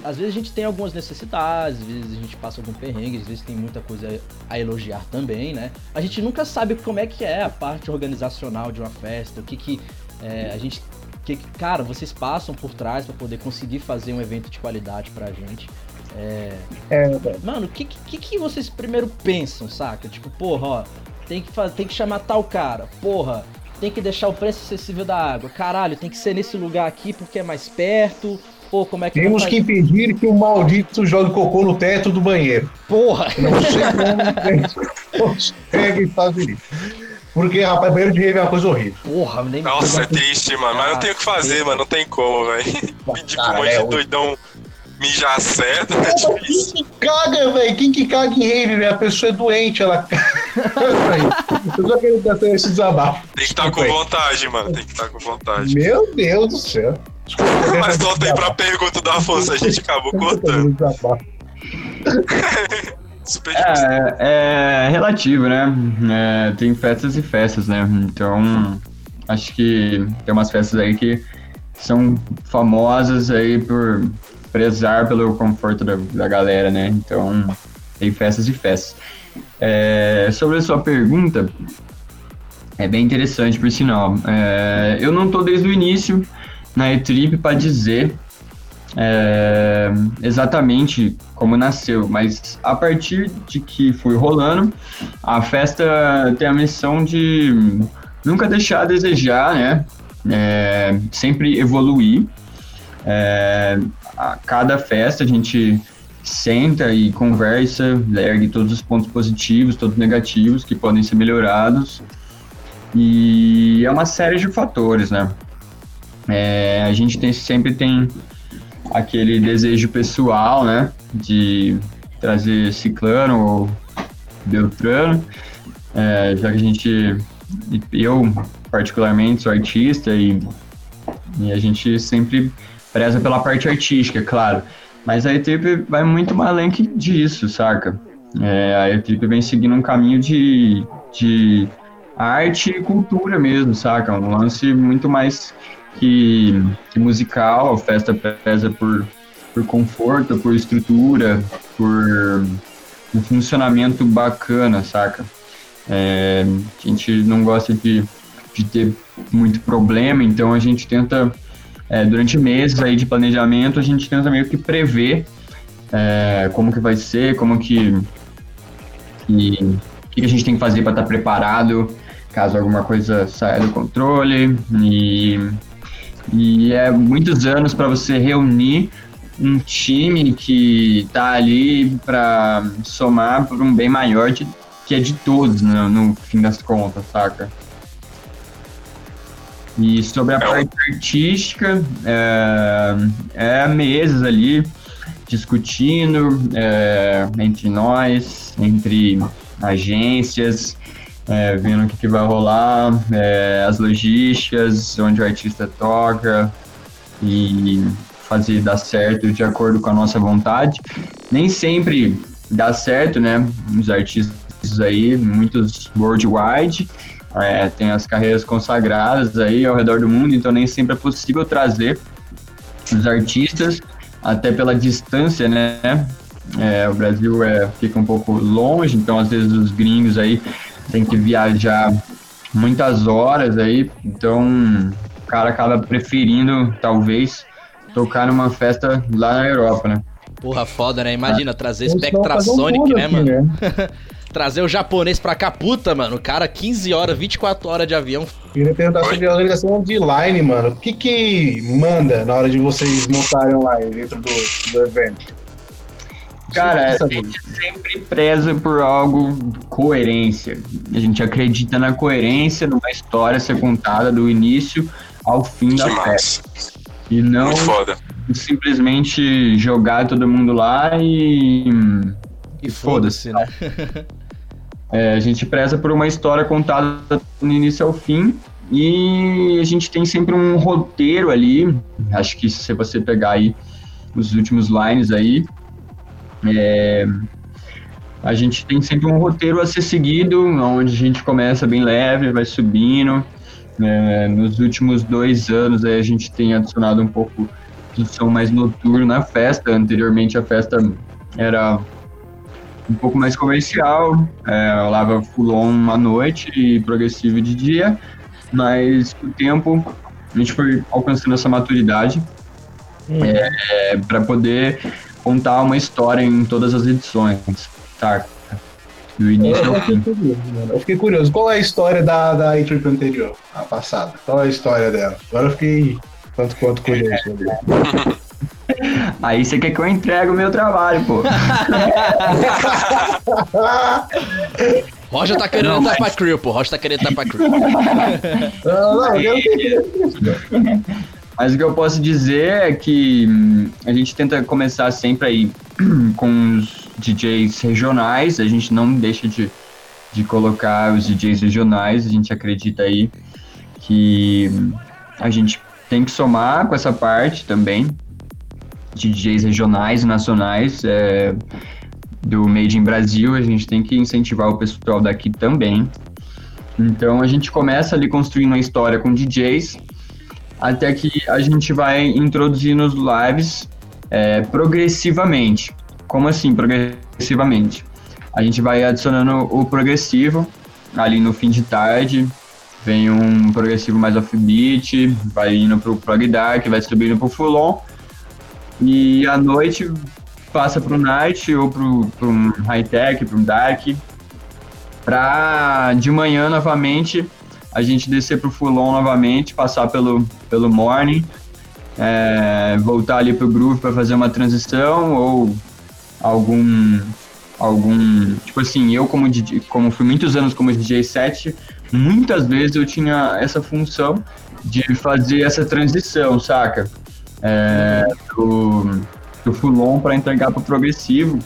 às vezes a gente tem algumas necessidades, às vezes a gente passa algum perrengue, às vezes tem muita coisa a elogiar também, né? A gente nunca sabe como é que é a parte organizacional de uma festa, o que que é, a gente que, cara, vocês passam por trás para poder conseguir fazer um evento de qualidade pra gente. É, É, Mano, o que, que, que vocês primeiro pensam, saca? Tipo, porra, ó, tem que, tem que chamar tal cara, porra, tem que deixar o preço acessível da água, caralho, tem que ser nesse lugar aqui porque é mais perto, pô, como é que temos que impedir que o maldito jogue cocô no teto do banheiro. Porra! Não sei como consegue fazer isso. Porque, rapaz, banheiro de rave é uma coisa horrível. Porra, nem Nossa, é triste, mano. Mas não tem o que fazer, mano. Não tem como, velho. Pedir pra um monte é de doidão mijar certo é difícil. Quem que caga, velho? Quem que caga em rave, velho? A pessoa é doente, ela Eu só quero dar esse desabafo. Tem que estar com Desculpa aí. vontade, mano. Tem que estar com vontade. Meu Deus do céu. Mas aí pra pergunta da Afonso, a gente acabou cortando. Super difícil. É, é relativo, né? É, tem festas e festas, né? Então, acho que tem umas festas aí que são famosas aí por prezar pelo conforto da, da galera, né? Então, tem festas e festas. É, sobre a sua pergunta, é bem interessante, por sinal. É, eu não tô desde o início na E-Trip para dizer é, exatamente como nasceu, mas a partir de que foi rolando, a festa tem a missão de nunca deixar a desejar, né? É, sempre evoluir. É, a cada festa a gente senta e conversa, ergue todos os pontos positivos, todos negativos que podem ser melhorados. E é uma série de fatores, né? É, a gente tem, sempre tem aquele desejo pessoal, né? De trazer ciclano ou beltrano, é, já que a gente, eu particularmente sou artista e, e a gente sempre preza pela parte artística, é claro. Mas a E-Trip vai muito mais além que disso, saca? É, a E-Trip vem seguindo um caminho de, de arte e cultura mesmo, saca? Um lance muito mais que, que musical, a festa preza por, por conforto, por estrutura, por um funcionamento bacana, saca? É, a gente não gosta de, de ter muito problema, então a gente tenta, é, durante meses aí de planejamento, a gente tenta meio que prever é, como que vai ser, como que, que, que a gente tem que fazer para estar preparado caso alguma coisa saia do controle e e é muitos anos para você reunir um time que tá ali para somar por um bem maior de, que é de todos, né, no fim das contas, saca? E sobre a parte artística, é, é meses ali discutindo é, entre nós, entre agências, é, vendo o que, que vai rolar, é, as logísticas, onde o artista toca e fazer dar certo de acordo com a nossa vontade. Nem sempre dá certo, né? Os artistas aí, muitos worldwide, é, tem as carreiras consagradas aí ao redor do mundo, então nem sempre é possível trazer os artistas, até pela distância, né? É, o Brasil é, fica um pouco longe, então às vezes os gringos aí tem que viajar muitas horas aí, então o cara acaba preferindo, talvez, tocar numa festa lá na Europa, né? Porra, foda, né? Imagina trazer Eles vão Spectra um Sonic, mundo né, aqui, mano? Trazer o japonês pra cá, puta, mano. O cara, 15 horas, 24 horas de avião. Queria perguntar sobre a organização de line, mano. O que que manda na hora de vocês montarem online dentro do, do evento? Cara, a gente sempre preza por algo coerência. A gente acredita na coerência numa história ser contada do início ao fim da festa. Demais. E não simplesmente jogar todo mundo lá e. E foda-se. foda-se, né? É, a gente preza por uma história contada do início ao fim e a gente tem sempre um roteiro ali. Acho que se você pegar aí os últimos lines aí, é, a gente tem sempre um roteiro a ser seguido, onde a gente começa bem leve, vai subindo. É, nos últimos dois anos aí a gente tem adicionado um pouco de som mais noturno na festa. Anteriormente a festa era um pouco mais comercial, é, rolava full on à noite e progressivo de dia, mas com o tempo a gente foi alcançando essa maturidade é, para poder contar uma história em todas as edições, tá? Do início Eu ao fiquei fim. curioso. Eu fiquei curioso. Qual é a história da, da A-Trip anterior, a passada? Qual é a história dela? Agora eu fiquei tanto quanto curioso. Aí você quer que eu entregue o meu trabalho, pô. Roger tá querendo Não, entrar mas- pra crew, pô. Roger tá querendo entrar pra crew. Não, não, eu não Mas o que eu posso dizer é que hum, a gente tenta começar sempre aí com os DJs regionais, a gente não deixa de, de colocar os DJs regionais, a gente acredita aí que hum, a gente tem que somar com essa parte também de DJs regionais e nacionais é, do Made in Brasil, a gente tem que incentivar o pessoal daqui também. Então a gente começa ali construindo uma história com DJs, até que a gente vai introduzindo os lives é, progressivamente. Como assim, progressivamente? A gente vai adicionando o progressivo ali no fim de tarde, vem um progressivo mais offbeat, vai indo pro prog dark, vai subindo pro full on, e à noite passa pro night ou pro, pro high tech, pro dark, pra de manhã novamente a gente descer pro full on novamente, passar pelo, pelo morning, é, voltar ali pro groove para fazer uma transição ou algum algum tipo assim eu como DJ, como fui muitos anos como DJ set muitas vezes eu tinha essa função de fazer essa transição saca? É, do, do full on para entregar pro progressivo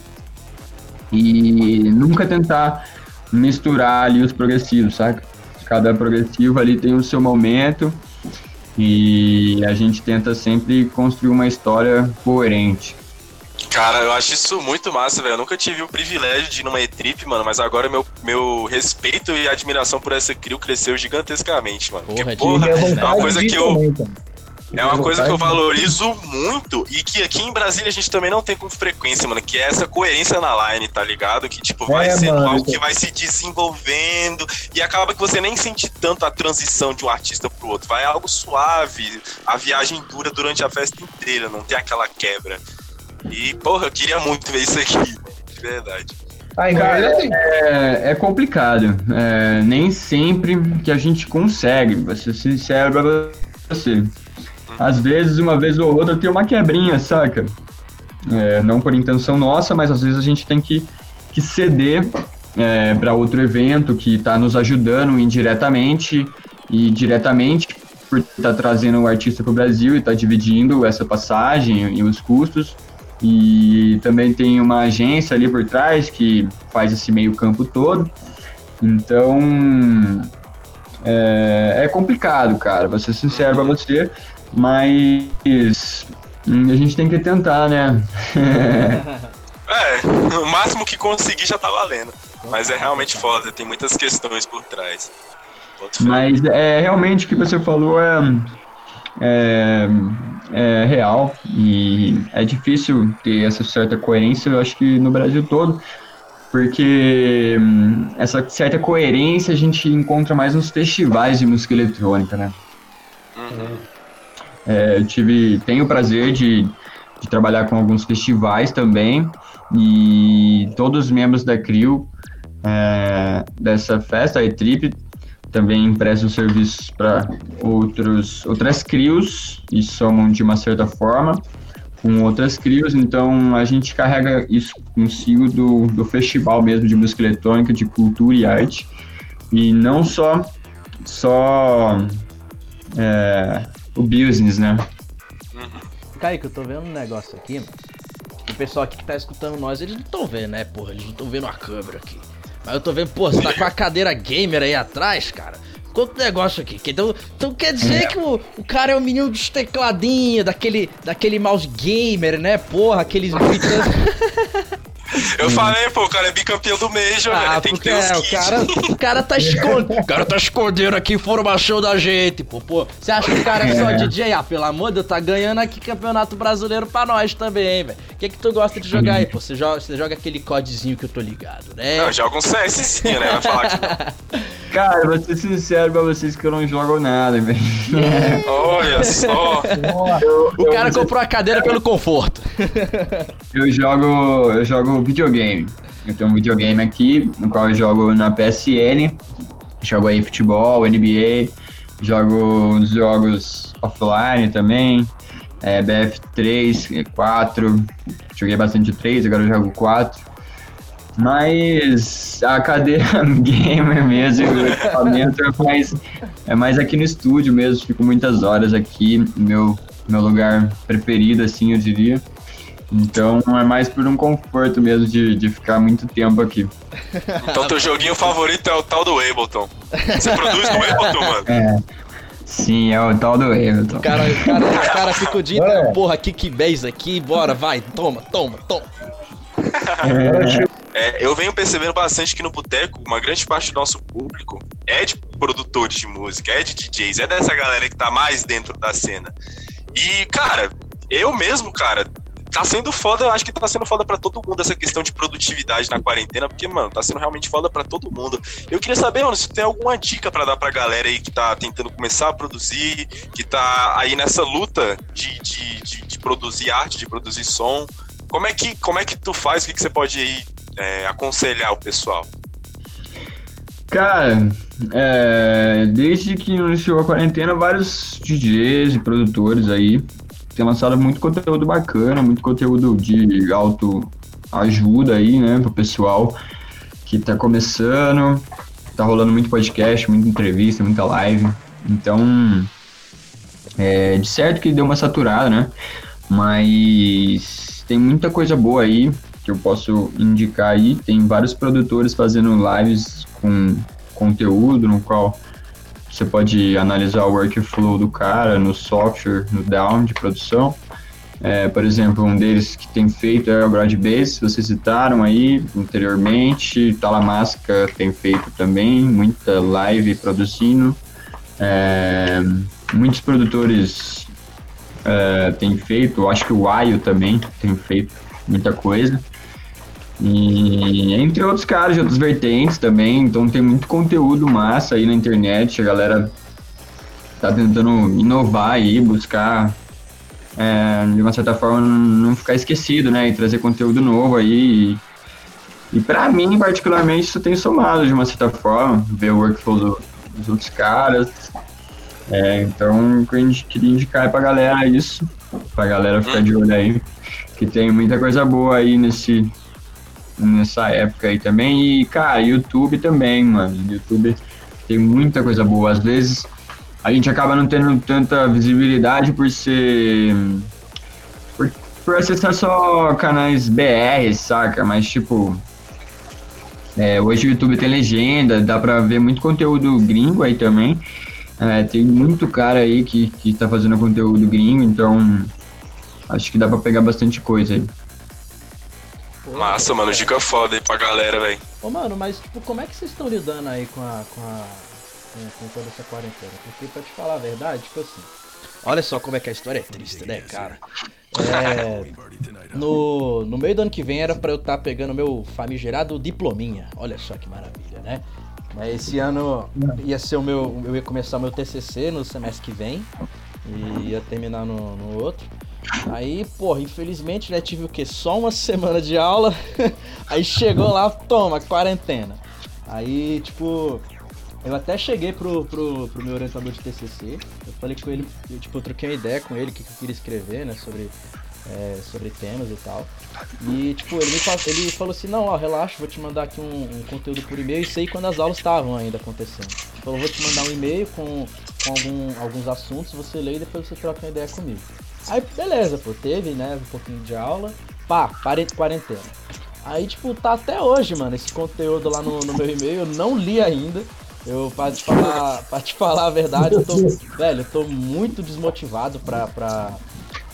e nunca tentar misturar ali os progressivos saca cada progressivo ali tem o seu momento e a gente tenta sempre construir uma história coerente. Cara, eu acho isso muito massa, velho. Eu nunca tive o privilégio de ir numa E-Trip, mano, mas agora meu, meu respeito e admiração por essa crew cresceu gigantescamente, mano. Porra, Porque, porra, é uma coisa que eu, também. É uma coisa que eu valorizo muito e que aqui em Brasília a gente também não tem com frequência, mano, que é essa coerência na line, tá ligado? Que, tipo, vai É, sendo mano, algo que vai se desenvolvendo e acaba que você nem sente tanto a transição de um artista pro outro. Vai algo suave, a viagem dura durante a festa inteira, não tem aquela quebra. E, porra, eu queria muito ver isso aqui, mano, de verdade. Ah, em Goiânia tem. É, é complicado. É, nem sempre que a gente consegue, vou ser sincero pra você. Às vezes, uma vez ou outra, tem uma quebrinha, saca? É, não por intenção nossa, mas às vezes a gente tem que, que ceder é, para outro evento que está nos ajudando indiretamente e diretamente por estar trazendo o artista para o Brasil e estar dividindo essa passagem e os custos. E também tem uma agência ali por trás que faz esse meio campo todo. Então é, é complicado, cara. Vou ser sincero pra você, mas hum, a gente tem que tentar, né? É, o máximo que conseguir já tá valendo. Mas é realmente foda, tem muitas questões por trás. Mas é realmente o que você falou é, é, é real e é difícil ter essa certa coerência, eu acho que no Brasil todo, porque hum, essa certa coerência a gente encontra mais nos festivais de música eletrônica, né? Uhum. É, eu tive, tenho o prazer de, de trabalhar com alguns festivais também. E todos os membros da CRIO é, dessa festa, a E-Trip, também prestam serviços para outros outras crios e somam de uma certa forma com outras crios, então a gente carrega isso consigo do, do festival mesmo de música eletrônica, de cultura e arte, e não só só é, o business, né? Kaique, eu tô vendo um negócio aqui, mano. O pessoal aqui que tá escutando nós, eles não estão vendo, né, porra? Eles não estão vendo a câmera aqui. Mas eu tô vendo, pô, você tá com a cadeira gamer aí atrás, cara. Quanto negócio aqui. Então, então quer dizer que o, o cara é o menino dos tecladinhos, daquele, daquele mouse gamer, né? Porra, aqueles Eu falei, pô, o cara é bicampeão do Major, Ah, velho. Tem que ter os é, o cara, o cara tá escondendo. O cara tá escondendo aqui informação da gente, pô. Pô, você acha que o cara é só DJ? Ah, pelo amor de Deus, tá ganhando aqui campeonato brasileiro pra nós também, velho. O que que tu gosta de jogar aí, pô? Você joga, você joga aquele codezinho que eu tô ligado, né? Não, joga um CSzinho, né? Vai falar que. Cara, vou ser sincero pra vocês que eu não jogo nada, velho. Olha só. O cara comprou a cadeira pelo conforto. Eu jogo, eu jogo videogame. Eu tenho um videogame aqui, no qual eu jogo na PSN. Jogo aí futebol, NBA. Jogo uns jogos offline também. É, BF3, 4. Joguei bastante o 3, agora eu jogo 4. Mas a cadeira gamer mesmo, o equipamento é mais, é mais aqui no estúdio mesmo, fico muitas horas aqui, meu, meu lugar preferido, assim, eu diria. Então é mais por um conforto mesmo de, de ficar muito tempo aqui. Então teu joguinho favorito é o tal do Ableton. Você produz no Ableton, mano? É. Sim, é o tal do Ableton. O cara, cara, o cara fica o dia inteiro, porra, kickbase aqui, bora, vai, toma, toma, toma. É, eu venho percebendo bastante que no Boteco, uma grande parte do nosso público é de produtores de música, é de DJs, é dessa galera que tá mais dentro da cena. E, cara, eu mesmo, cara, tá sendo foda, eu acho que tá sendo foda pra todo mundo essa questão de produtividade na quarentena, porque, mano, tá sendo realmente foda pra todo mundo. Eu queria saber, mano, se tem alguma dica pra dar pra galera aí que tá tentando começar a produzir, que tá aí nessa luta de, de, de, de produzir arte, de produzir som. Como é que, como é que tu faz? O que, que você pode aí é, aconselhar o pessoal? Cara, é, desde que iniciou a quarentena, vários DJs e produtores aí têm lançado muito conteúdo bacana, muito conteúdo de autoajuda aí, né, pro pessoal que tá começando. Tá rolando muito podcast, muita entrevista, muita live. Então, é, de certo que deu uma saturada, né? Mas tem muita coisa boa aí que eu posso indicar aí. Tem vários produtores fazendo lives com conteúdo no qual você pode analisar o workflow do cara no software, no down de produção. É, por exemplo, um deles que tem feito é o Broadbase, vocês citaram aí anteriormente. Talamasca tem feito também, muita live produzindo. É, muitos produtores é, têm feito, acho que o Ayo também tem feito muita coisa. E entre outros caras de outras vertentes também, então tem muito conteúdo massa aí na internet, a galera tá tentando inovar aí, buscar é, de uma certa forma não ficar esquecido, né, e trazer conteúdo novo aí. E, e para mim, particularmente, isso tem somado de uma certa forma, ver o workflow do, dos outros caras. É, então, eu queria indicar pra galera isso, pra galera ficar de olho aí, que tem muita coisa boa aí nesse, nessa época aí também. E, cara, YouTube também, mano. YouTube tem muita coisa boa. Às vezes a gente acaba não tendo tanta visibilidade por ser. por, por acessar só canais BR, saca? Mas, tipo. É, hoje o YouTube tem legenda, dá pra ver muito conteúdo gringo aí também. É, tem muito cara aí que, que tá fazendo conteúdo gringo, então acho que dá pra pegar bastante coisa aí. Massa, mano, dica foda aí pra galera, velho. Ô, mano, mas, tipo, como é que vocês estão lidando aí com a, com a. Com, toda essa quarentena? Porque, pra te falar a verdade, tipo assim. Olha só como é que a história é triste, né, cara? É, no, no meio do ano que vem era pra eu estar tá pegando meu famigerado diplominha. Olha só que maravilha, né? Mas esse ano ia ser o meu. Eu ia começar o meu TCC no semestre que vem. E ia terminar no, no outro. Aí, porra, infelizmente, né, tive o quê? Só uma semana de aula. aí chegou lá, toma, quarentena. Aí, tipo, eu até cheguei pro, pro, pro meu orientador de TCC. Eu falei com ele, eu, tipo, eu troquei uma ideia com ele, o que, que eu queria escrever, né, sobre, é, sobre temas e tal. E, tipo, ele, me, ele falou assim: não, ó, relaxa, vou te mandar aqui um, um conteúdo por e-mail. E sei quando as aulas estavam ainda acontecendo. Ele falou: vou te mandar um e-mail com, com algum, alguns assuntos, você lê e depois você troca uma ideia comigo. Aí, beleza, pô, teve, né, um pouquinho de aula. Pá, quarentena. Aí, tipo, tá até hoje, mano, esse conteúdo lá no, no meu e-mail, eu não li ainda. Eu, pra te falar, pra te falar a verdade, eu tô, velho, eu tô muito desmotivado pra, pra,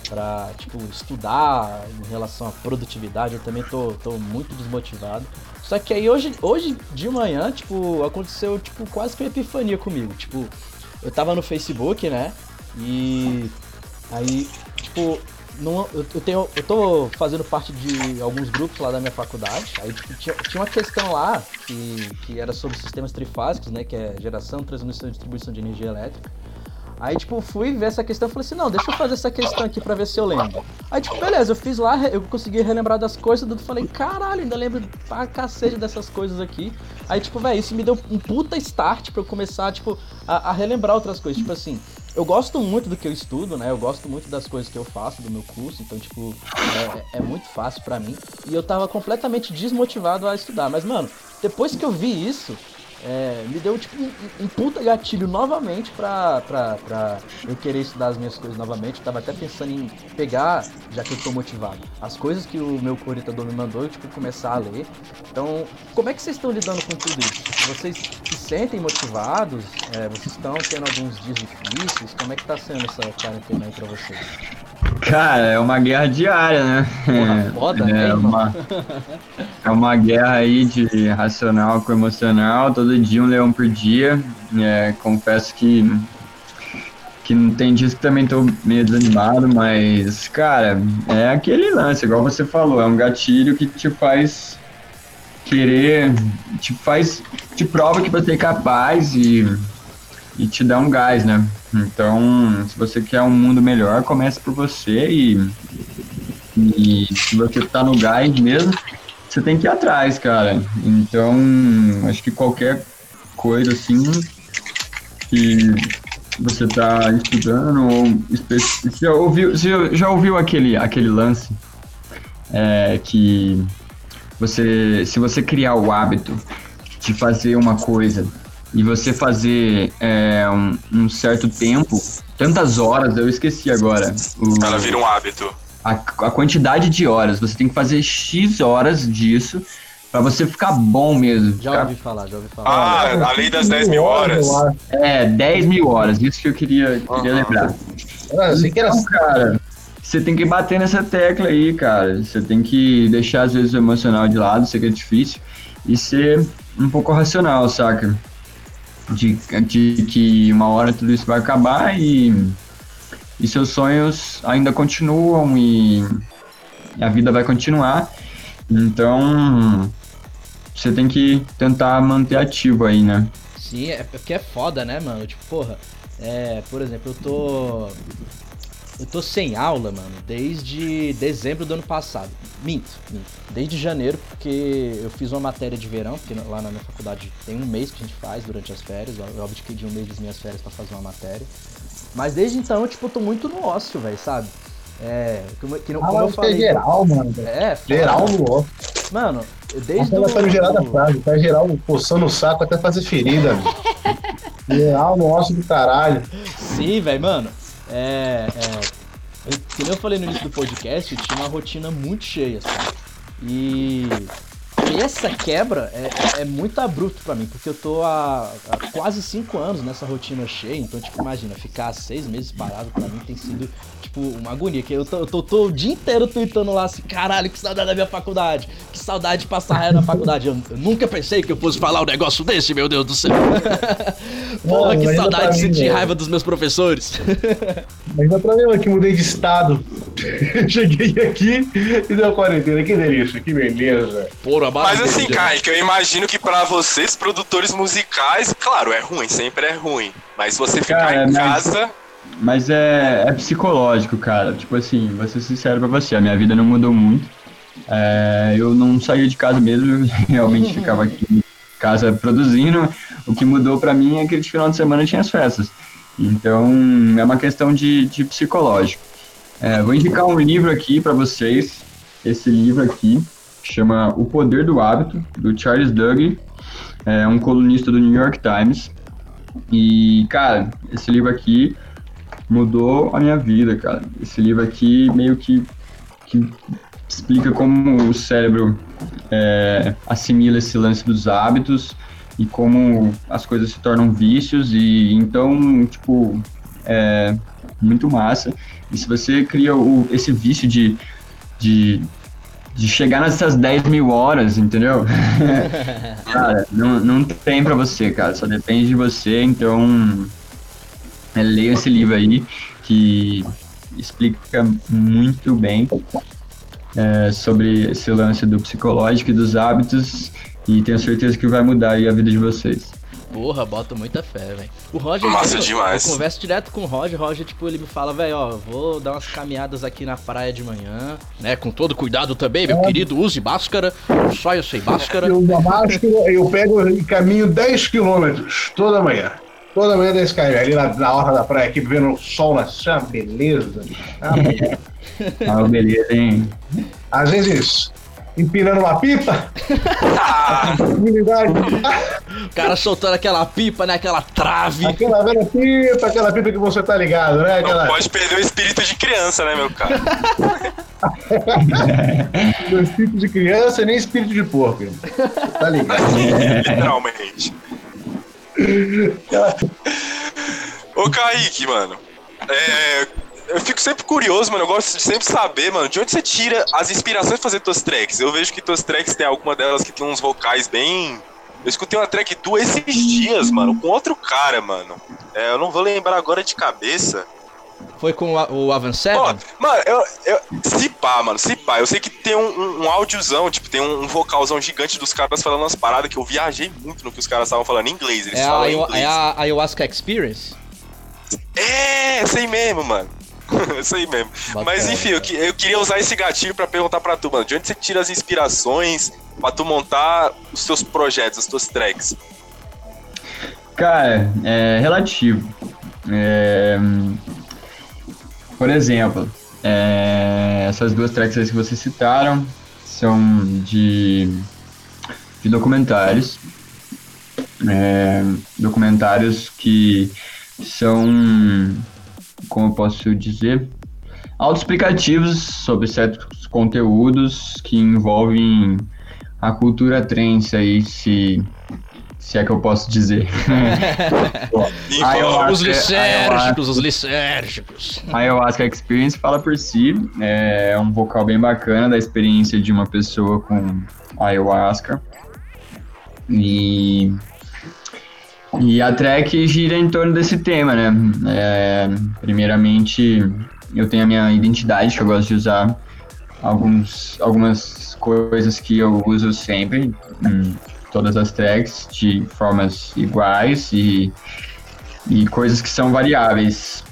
pra, tipo, estudar em relação à produtividade. Eu também tô, tô muito desmotivado. Só que aí hoje, hoje de manhã, tipo, aconteceu, tipo, quase que uma epifania comigo. Tipo, eu tava no Facebook, né, e Aí, tipo, não, eu, tenho, eu tô fazendo parte de alguns grupos lá da minha faculdade. Aí tipo, tinha, tinha, uma questão lá que, que era sobre sistemas trifásicos, né? Que é geração, transmissão e distribuição de energia elétrica. Aí, tipo, fui ver essa questão e falei assim, não, deixa eu fazer essa questão aqui pra ver se eu lembro. Aí, tipo, beleza, eu fiz lá, eu consegui relembrar das coisas, eu falei, caralho, ainda lembro pra cacete dessas coisas aqui. Aí, tipo, velho, isso me deu um puta start pra eu começar, tipo, a, a relembrar outras coisas. Tipo assim, eu gosto muito do que eu estudo, né? Eu gosto muito das coisas que eu faço do meu curso, então, tipo, é, é muito fácil para mim. E eu tava completamente desmotivado a estudar. Mas, mano, depois que eu vi isso, é, me deu tipo um, um, puta gatilho novamente pra, pra, pra eu querer estudar as minhas coisas novamente. Eu tava até pensando em pegar, já que eu tô motivado, as coisas que o meu orientador me mandou e tipo, começar a ler. Então, como é que vocês estão lidando com tudo isso? Vocês se sentem motivados? É, vocês estão tendo alguns dias difíceis? Como é que tá sendo essa quarentena aí pra vocês? Cara, é uma guerra diária, né? Porra, foda, é, é uma, é uma guerra aí de racional com emocional, todo dia um leão por dia. É, confesso que que não tem dias que também tô meio desanimado, mas, cara, é aquele lance, igual você falou, é um gatilho que te faz querer, te faz, te prova que você é capaz e, e te dá um gás, né? Então, se você quer um mundo melhor, comece por você e, e se você tá no gás mesmo, você tem que ir atrás, cara. Então, acho que qualquer coisa assim que você tá estudando ou já ouviu, já, já ouviu aquele, aquele lance é, que você, se você criar o hábito de fazer uma coisa e você fazer é, um, um, certo tempo, tantas horas, eu esqueci agora. O, Ela vira um hábito. A, a quantidade de horas, você tem que fazer X horas disso Pra você ficar bom mesmo. Já ficar... ouvi falar, já ouvi falar. Ah, além das 10 mil horas. É, 10 mil horas, isso que eu queria, queria uhum. lembrar. Ah, eu que era então, cara, você tem que bater nessa tecla aí, cara. Você tem que deixar, às vezes, o emocional de lado, sei que é difícil, e ser um pouco racional, saca? De, de que uma hora tudo isso vai acabar e, e seus sonhos ainda continuam e a vida vai continuar. Então você tem que tentar manter ativo aí, né? Sim, é porque é foda, né, mano? Tipo, porra, é, por exemplo, eu tô eu tô sem aula, mano, desde dezembro do ano passado. Minto, minto. Desde janeiro, porque eu fiz uma matéria de verão, porque lá na minha faculdade tem um mês que a gente faz durante as férias. Eu abdiquei de um mês das minhas férias para fazer uma matéria. Mas desde então, tipo, eu tô muito no ócio, velho, sabe? É, que, que, como ah, eu falei. É geral, mano. É, geral no ócio. Mano, desde Ela tá no geral da frase, tá geral coçando o saco até fazer ferida, geral no ócio do caralho. Sim, velho, mano. É, é, como eu falei no início do podcast, tinha uma rotina muito cheia, sabe? E essa quebra é, é muito abrupto para mim, porque eu tô há, há, quase cinco anos nessa rotina cheia, então, tipo, imagina, ficar seis meses parado para mim tem sido, tipo, uma agonia, que eu tô, eu tô, tô o dia inteiro tweetando lá assim, caralho, que saudade da minha faculdade, que saudade de passar raio na faculdade, eu, eu, nunca pensei que eu fosse falar um negócio desse, meu Deus do céu. Porra, que saudade de sentir raiva dos meus professores. mas não é problema que mudei de estado. Cheguei aqui e deu quarentena, que delícia, que beleza. Porra, mas assim, Kaique, eu imagino que para vocês, produtores musicais, claro, é ruim, sempre é ruim. Mas você ficar cara, em mas, casa. Mas é, é psicológico, cara. Tipo assim, vou ser sincero pra você, a minha vida não mudou muito. É, eu não saía de casa mesmo, realmente ficava aqui em casa produzindo. O que mudou para mim é que de final de semana tinha as festas. Então é uma questão de, de psicológico. É, vou indicar um livro aqui para vocês. Esse livro aqui chama O Poder do Hábito, do Charles Duhigg, é um colunista do New York Times. E, cara, esse livro aqui mudou a minha vida, cara. Esse livro aqui meio que, que explica como o cérebro é, assimila esse lance dos hábitos e como as coisas se tornam vícios e então, tipo, é muito massa. E se você cria o, esse vício de, de de chegar nessas 10 mil horas, entendeu? cara, não, não tem pra você, cara, só depende de você, então é, leia esse livro aí que explica muito bem é, sobre esse lance do psicológico e dos hábitos e tenho certeza que vai mudar a vida de vocês. Porra, boto muita fé, velho. O Roger. Massa demais. Eu converso direto com o Roger. O Roger, tipo, ele me fala, velho, ó, vou dar umas caminhadas aqui na praia de manhã, né? Com todo cuidado também, meu é. querido. Use máscara. Só eu sei máscara. Eu uso a máscara, eu pego e caminho 10 quilômetros toda manhã. Toda manhã da Sky, ali na, na hora da praia, aqui vendo o sol nascer, ah, beleza. Ah, Ah, beleza, hein? às vezes, empinando uma pipa, tranquilidade. O cara soltando aquela pipa, né? Aquela trave. aquela velha pipa, aquela pipa que você tá ligado, né? Não Aquela pode perder o espírito de criança, né, meu cara? do espírito de criança nem espírito de porco. tá ligado? Literalmente. Ô, Kaique, mano. É, eu fico sempre curioso, mano. Eu gosto de sempre saber, mano, de onde você tira as inspirações pra fazer tuas tracks. Eu vejo que tuas tracks tem alguma delas que tem uns vocais bem. Eu escutei uma track tua esses dias, mano, com outro cara, mano. É, eu não vou lembrar agora de cabeça. Foi com o, o Avan Seven? Ó, mano, eu, eu, se pá, mano, se pá. Eu sei que tem um, um, um áudiozão, tipo, tem um, um vocalzão gigante dos caras falando umas paradas que eu viajei muito no que os caras estavam falando em inglês. Eles é, a, falam em Ayo- inglês. é a Ayahuasca Experience? É, sei mesmo, mano. sei mesmo. Bacana, Mas enfim, eu, que- eu queria usar esse gatilho pra perguntar pra tu, mano. De onde você tira as inspirações pra tu montar os seus projetos, as tuas tracks? Cara, é relativo. É, por exemplo, é, essas duas tracks aí que vocês citaram são de, de documentários. É, documentários que são, como eu posso dizer, autoexplicativos sobre certos conteúdos que envolvem a cultura trance aí, se, se é que eu posso dizer. Os acho- licérgicos, os licérgicos. A Ayahuasca Experience fala por si, é um vocal bem bacana da experiência de uma pessoa com ayahuasca. E, e a track gira em torno desse tema, né? É, primeiramente, eu tenho a minha identidade, que eu gosto de usar alguns, algumas coisas que eu uso sempre em todas as tracks, de formas iguais e, e coisas que são variáveis.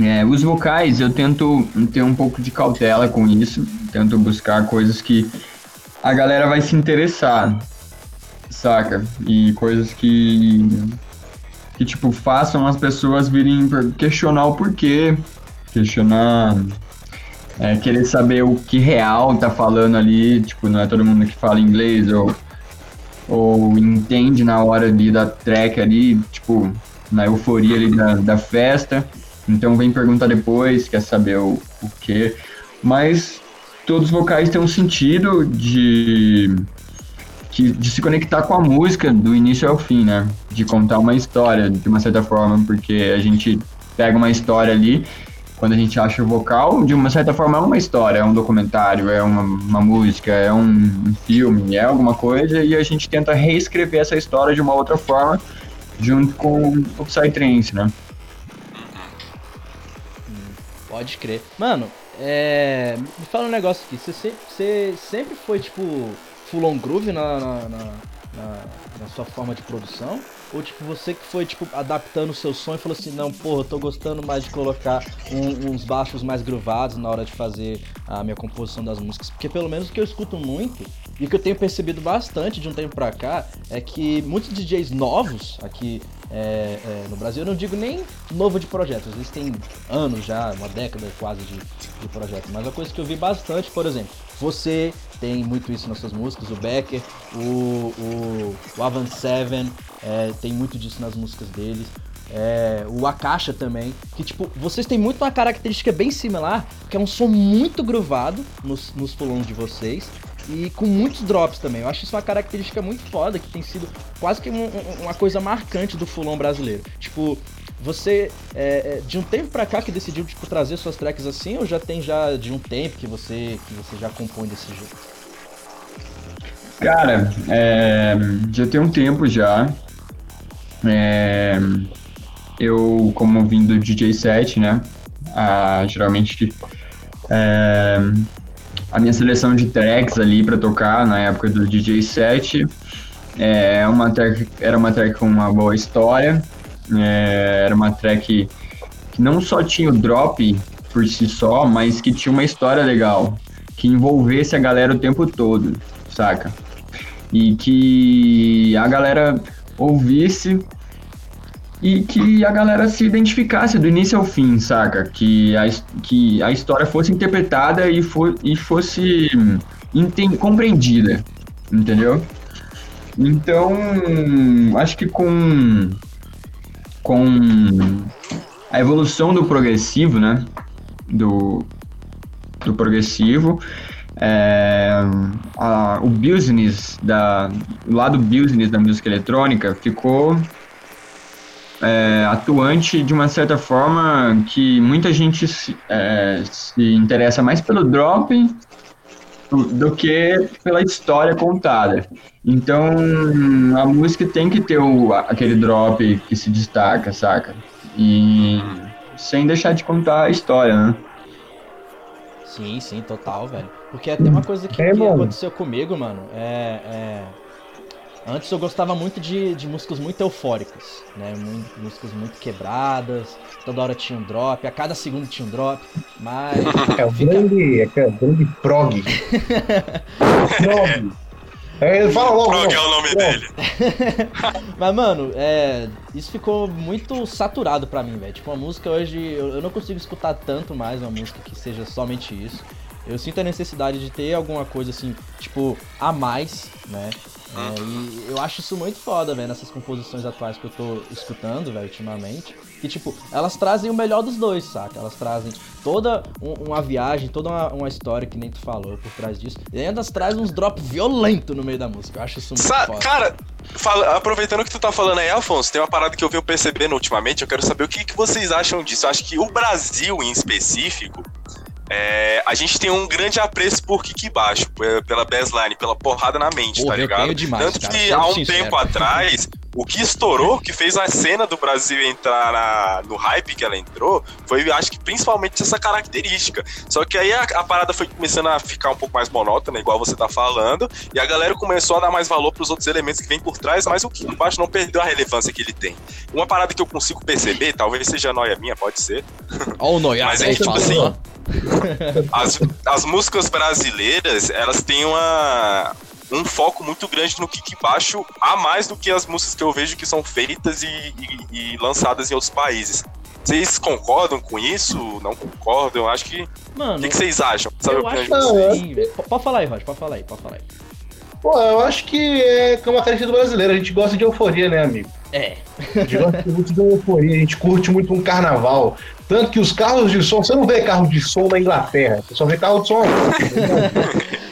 É, os vocais, eu tento ter um pouco de cautela com isso, tento buscar coisas que a galera vai se interessar, saca? E coisas que, que tipo, façam as pessoas virem questionar o porquê, questionar, é, querer saber o que real tá falando ali, tipo, não é todo mundo que fala inglês ou, ou entende na hora ali da track ali, tipo, na euforia ali da, da festa. Então vem perguntar depois, quer saber o, o quê. Mas todos os vocais têm um sentido de, que- de se conectar com a música do início ao fim, né? De contar uma história, de uma certa forma, porque a gente pega uma história ali, quando a gente acha o vocal, de uma certa forma é uma história, é um documentário, é uma, uma música, é um, filme, é alguma coisa, e a gente tenta reescrever essa história de uma outra forma, junto com o Psytrance, né? Pode crer. Mano, é. Me fala um negócio aqui. Você você sempre foi, tipo, full on groove na, na, na, na- sua forma de produção? Ou, tipo, você que foi, tipo, adaptando o seu som e falou assim: não, porra, eu tô gostando mais de colocar um- uns baixos mais groovados na hora de fazer a minha composição das músicas? Porque, pelo menos, o que eu escuto muito e o que eu tenho percebido bastante de um tempo pra cá é que muitos DJs novos aqui é, é, no Brasil, eu não digo nem novo de projetos, eles têm anos já, uma década quase de, de projeto, mas uma coisa que eu vi bastante, por exemplo, você tem muito isso nas suas músicas, o Becker, o, o, o Avant Seven é, tem muito disso nas músicas deles. É, o Akasha também, que tipo, vocês têm muito uma característica bem similar, que é um som muito groovado nos, nos pulões de vocês, e com muitos drops também. Eu acho isso uma característica muito foda, que tem sido quase que um- um- uma coisa marcante do fulão brasileiro. Tipo, você, é, é, de um tempo pra cá que decidiu tipo, trazer suas tracks assim, ou já tem já de um tempo que você, que você já compõe desse jeito? Cara, é, já tem um tempo já. É, eu, como vim do DJ set, né? geralmente é, a minha seleção de tracks ali pra tocar na época do DJ set é uma track, era uma track com uma boa história. É, era uma track que não só tinha o drop por si só, mas que tinha uma história legal, que envolvesse a galera o tempo todo, saca? E que a galera ouvisse e que a galera se identificasse do início ao fim, saca? Que a, que a história fosse interpretada e, e fosse enten, compreendida, entendeu? Então, acho que com, com a evolução do progressivo, né? Do, do progressivo, é, a, o business, da, o lado business da música eletrônica ficou é, atuante de uma certa forma que muita gente se, é, se interessa mais pelo drop do, que pela história contada. Então a música tem que ter o, aquele drop que se destaca, saca? E sem deixar de contar a história, né? Sim, sim, total, velho. Porque até uma coisa que, é, que aconteceu comigo, mano, é, é, Antes eu gostava muito de, de músicas muito eufóricas, né? Muito, músicas muito quebradas, toda hora tinha um drop, a cada segundo tinha um drop, mas. É o fica... grande, é o grande prog. prog. É, fala logo. Prog é o nome prog. dele. mas, mano, é, isso ficou muito saturado pra mim, velho. Tipo, uma música hoje, eu, eu não consigo escutar tanto mais uma música que seja somente isso. Eu sinto a necessidade de ter alguma coisa assim, tipo, a mais, né? É, e eu acho isso muito foda, velho, nessas composições atuais que eu tô escutando, velho, ultimamente. Que, tipo, elas trazem o melhor dos dois, saca? Elas trazem toda um, uma viagem, toda uma, uma, história que nem tu falou por trás disso. E ainda traz uns drops violentos no meio da música. Eu acho isso muito Sa foda. Cara, fala, aproveitando que tu tá falando aí, Afonso, tem uma parada que eu venho percebendo ultimamente. Eu quero saber o que, que vocês acham disso. Eu acho que o Brasil, em específico, é, a gente tem um grande apreço por Kiki Baixo, pela baseline, pela porrada na mente, Pô, tá ligado? Demais, Tanto cara, que há um sincero. tempo atrás, o que estourou, que fez a cena do Brasil entrar na, no hype que ela entrou, foi, acho que principalmente essa característica. Só que aí a, a, parada foi começando a ficar um pouco mais monótona, igual você tá falando, e a galera começou a dar mais valor pros outros elementos que vêm por trás, mas o Kiki Baixo não perdeu a relevância que ele tem. Uma parada que eu consigo perceber, talvez seja noia minha, pode ser. Ó o noia, mas é tipo assim. As, as músicas brasileiras, elas têm uma, um foco muito grande no kick baixo, a mais do que as músicas que eu vejo que são feitas e, e, e lançadas em outros países. Vocês concordam com isso? Não concordam? Eu acho que. Mano. O que, que vocês acham? Sabe eu acho que sim, Pode falar aí, Roger, pode falar aí, pode falar aí. Pô, eu acho que é como a característica do brasileiro, a gente gosta de euforia, né, amigo? É. A gente gosta muito de euforia, a gente curte muito um carnaval. Tanto que os carros de som, você não vê carro de som na Inglaterra, você só vê carro de som.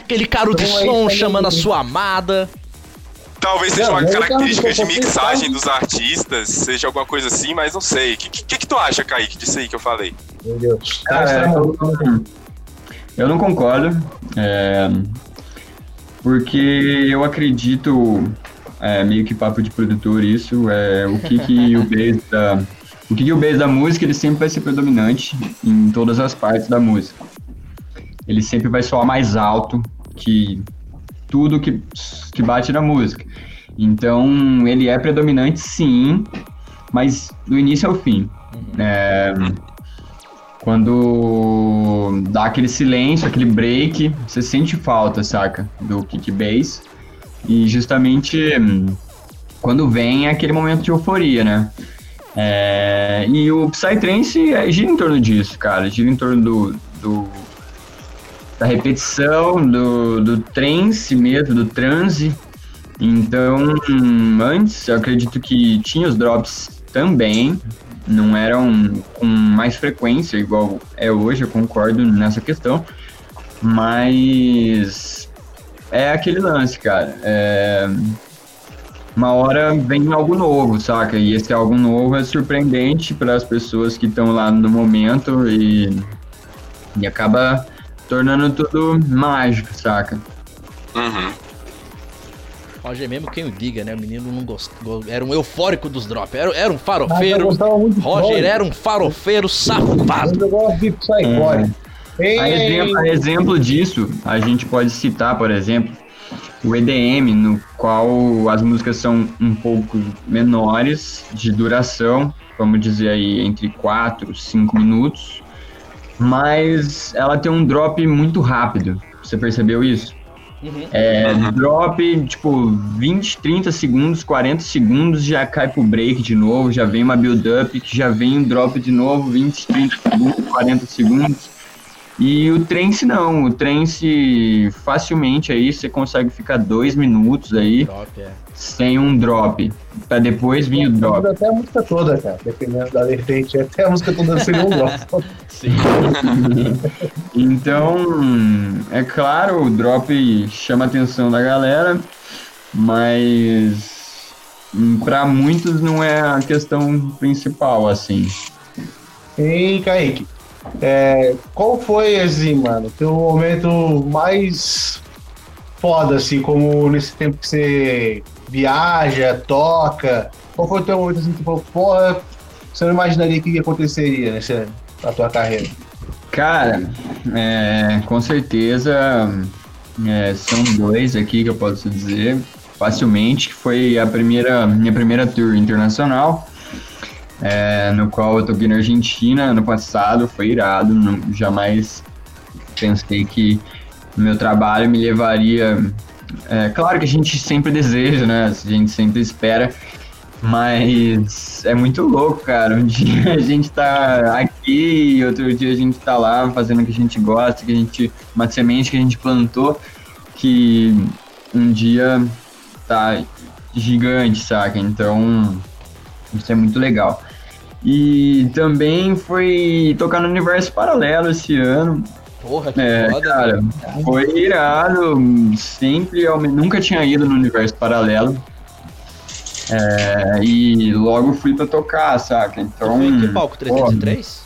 Aquele carro de então, som chamando a sua amada. Talvez seja não, uma característica de mixagem dos artistas, seja alguma coisa assim, mas não sei. O que, que, que, tu acha, Kaique, disso aí que eu falei? Meu Deus. Cara, eu, eu não concordo. É, porque eu acredito, é, meio que papo de produtor isso, é, o que, que o base da o o base da música ele sempre vai ser predominante em todas as partes da música. Ele sempre vai soar mais alto que tudo que, que bate na música. Então ele é predominante sim, mas do início ao fim. É, quando dá aquele silêncio, aquele break, você sente falta, saca? Do kick bass. E justamente quando vem é aquele momento de euforia, né? É, e o Psytrance é, gira em torno disso, cara. Gira em torno do, do da repetição, do, do trance mesmo, do transe. Então, antes eu acredito que tinha os drops também, não eram com mais frequência, igual é hoje, eu concordo nessa questão. Mas é aquele lance, cara. É, uma hora vem algo novo, saca? E esse algo novo é surpreendente para as pessoas que estão lá no momento e, e acaba tornando tudo mágico, saca? Uhum. Roger mesmo quem o diga, né? O menino não gostou. Era um eufórico dos drops. Era, era um farofeiro. Roger era um farofeiro safado. Eu gosto de é. A, exemplo, a exemplo disso, a gente pode citar, por exemplo, o EDM, no qual as músicas são um pouco menores de duração, vamos dizer aí entre 4 5 minutos, mas ela tem um drop muito rápido. Você percebeu isso? Uhum. É, Uhum. drop, tipo, 20, 30 segundos, 40 segundos, já cai pro break de novo, já vem uma build-up, já vem um drop de novo, 20, 30 segundos, 40 segundos. E o trance não, o trance facilmente aí você consegue ficar dois minutos aí Drop, é. sem um drop, pra depois vir o drop. Até a música toda, cara, dependendo da vertente. Até a música toda seria um drop. Sim. Então, é claro, o drop chama a atenção da galera, mas hum, pra muitos não é a questão principal, assim. E Kaique, é, qual foi, assim, mano, teu momento mais foda, assim, como nesse tempo que você viaja, toca? Qual foi o teu momento, assim, que falou, porra, você não imaginaria que aconteceria nessa, na tua carreira? Cara, é, com certeza é, são dois aqui que eu posso dizer facilmente, que foi a primeira, minha primeira tour internacional, é, no qual eu toquei na Argentina ano passado, foi irado, não, jamais pensei que meu trabalho me levaria. É, claro que a gente sempre deseja, né? A gente sempre espera, mas é muito louco, cara. Um dia a gente tá aqui e outro dia a gente tá lá fazendo o que a gente gosta, que a gente. Uma semente que a gente plantou, que um dia tá gigante, saca? Então, isso é muito legal. E também foi tocar no universo paralelo esse ano. Porra, que É, foda. cara, foi irado. Sempre, eu nunca tinha ido no universo paralelo. É, e logo fui pra tocar, saca? Então. Foi em que palco? pô, 303?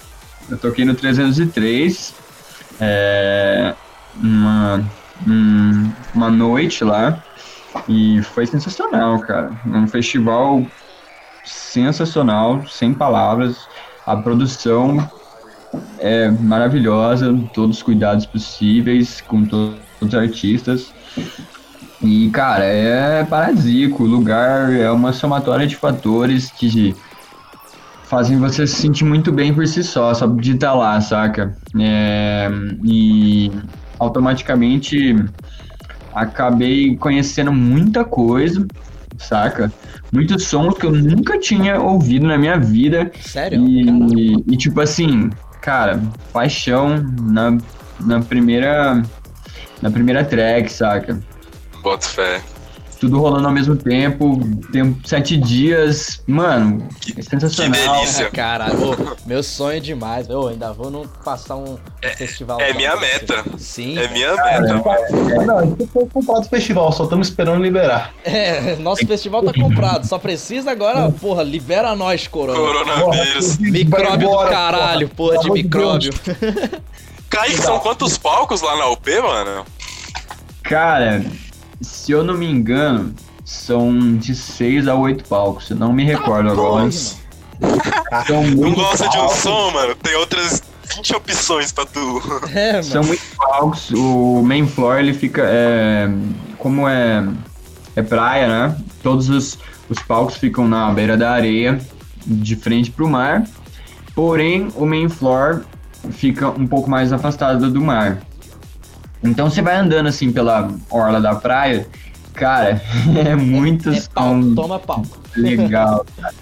eu toquei no 303. É, uma, um- uma noite lá. E foi sensacional, cara. Um festival sensacional, sem palavras. A produção é maravilhosa, todos os cuidados possíveis com to- todos os artistas. E, cara, é paradisíaco. O lugar é uma somatória de fatores que fazem você se sentir muito bem por si só, só de estar lá, saca? É, e automaticamente acabei conhecendo muita coisa, saca? Muitos sons que eu nunca tinha ouvido na minha vida. Sério? Caralho. E, e, tipo assim, cara, paixão na, na primeira na primeira track, saca? Boto fé. Tudo rolando ao mesmo tempo, tem sete dias, mano, é sensacional. que delícia. Ah, Caralho, ô, meu sonho é demais. Eu ainda vou não passar um festival. é minha meta. Sim. É minha Cara, meta. Não, a gente foi comprado o festival, só estamos esperando liberar. É, nosso festival tá comprado. Só precisa agora, porra, libera nós, Corona. Coronavírus. Micróbio do embora, caralho, porra, amor de micróbio. Kaique, são quantos palcos lá na UP, mano? Cara, se eu não me engano, são de seis a oito palcos, eu não me recordo agora. Porra, São Não gosta de um palcos. som, mano? Tem outras 20 opções pra tu. É, São mano. muitos palcos. O main floor ele fica. é, como é, é praia, né? Todos os, os palcos ficam na beira da areia, de frente pro mar. Porém, o main floor fica um pouco mais afastado do mar. Então você vai andando assim pela orla da praia, cara, é muito É som toma palco. legal. cara.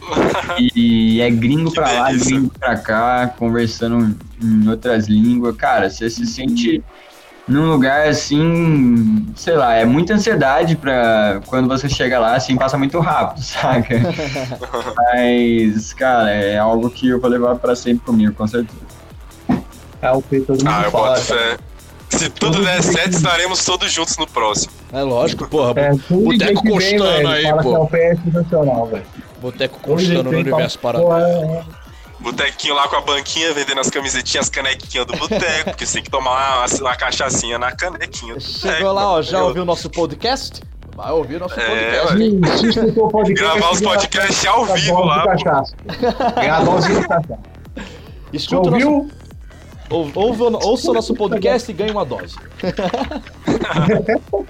E é gringo Que pra lá, gringo pra cá, conversando em outras línguas. Cara, você se sente num lugar assim, sei lá, é muita ansiedade pra quando você chega lá, assim, passa muito rápido, saca? Mas, cara, é algo que eu vou levar pra sempre comigo, com certeza. É o que todo mundo Ah, eu fala. boto fé. Se tudo der certo, estaremos todos juntos no próximo. É lógico, porra. É, Boteco que velho, aí, pô. que é o PS nacional, velho. Boteco constando que no universo pô, é, é. Botequinho lá com a banquinha, vendendo as camisetinhas, as canequinhas do boteco, porque você tem que tomar uma, uma cachaçinha na canequinha do Chegou boteco, lá, ó, já ouviu nosso podcast? Vai ouvir nosso É, podcast, o podcast, Gravar os ganha podcasts ao vivo lá, de cachaça. Você Escuta o nosso? Ou, ouve- ouça o nosso podcast e ganhe uma dose.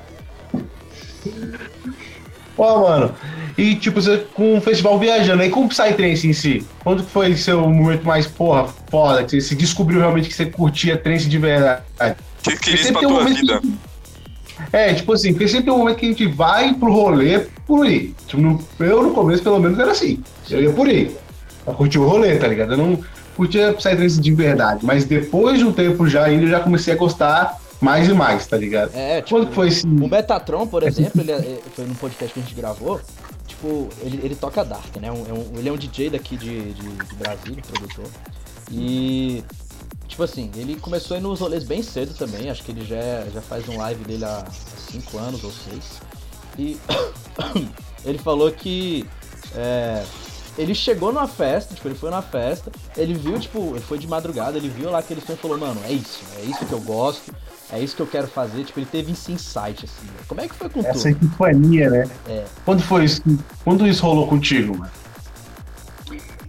Ó, mano. E, tipo, você com o festival viajando, aí como Psytrance em si? Quando que foi seu momento mais, porra, foda, que você se descobriu realmente que você curtia trance de verdade? Que que isso pra tem um tua momento vida? que- É, tipo assim, porque sempre um momento que a gente vai pro rolê por aí. Tipo, no, eu no começo, pelo menos, era assim. Eu ia por aí. Pra curtir o rolê, tá ligado? Eu não curtia Psytrance de verdade. Mas depois de um tempo já ainda, eu já comecei a gostar mais e mais, tá ligado? É, tipo, Quando foi esse. o Metatron, por exemplo, ele, é- foi num podcast que a gente gravou. Tipo, ele, ele toca Dark, né? Um- é um- ele é um DJ daqui de, de, de Brasília, produtor. E. Tipo assim, ele começou a ir nos rolês bem cedo também. Acho que ele já, já faz um live dele há 5 anos ou 6. E ele falou que é, ele chegou numa festa, tipo, ele foi numa festa, ele viu, tipo, ele foi de madrugada, ele viu lá aquele som e falou, mano, é isso, é isso que eu gosto, é isso que eu quero fazer. Tipo, ele teve esse insight, assim. né? Como é que foi com Essa tu? epifania, né? É. Quando foi isso? Quando isso rolou contigo, mano?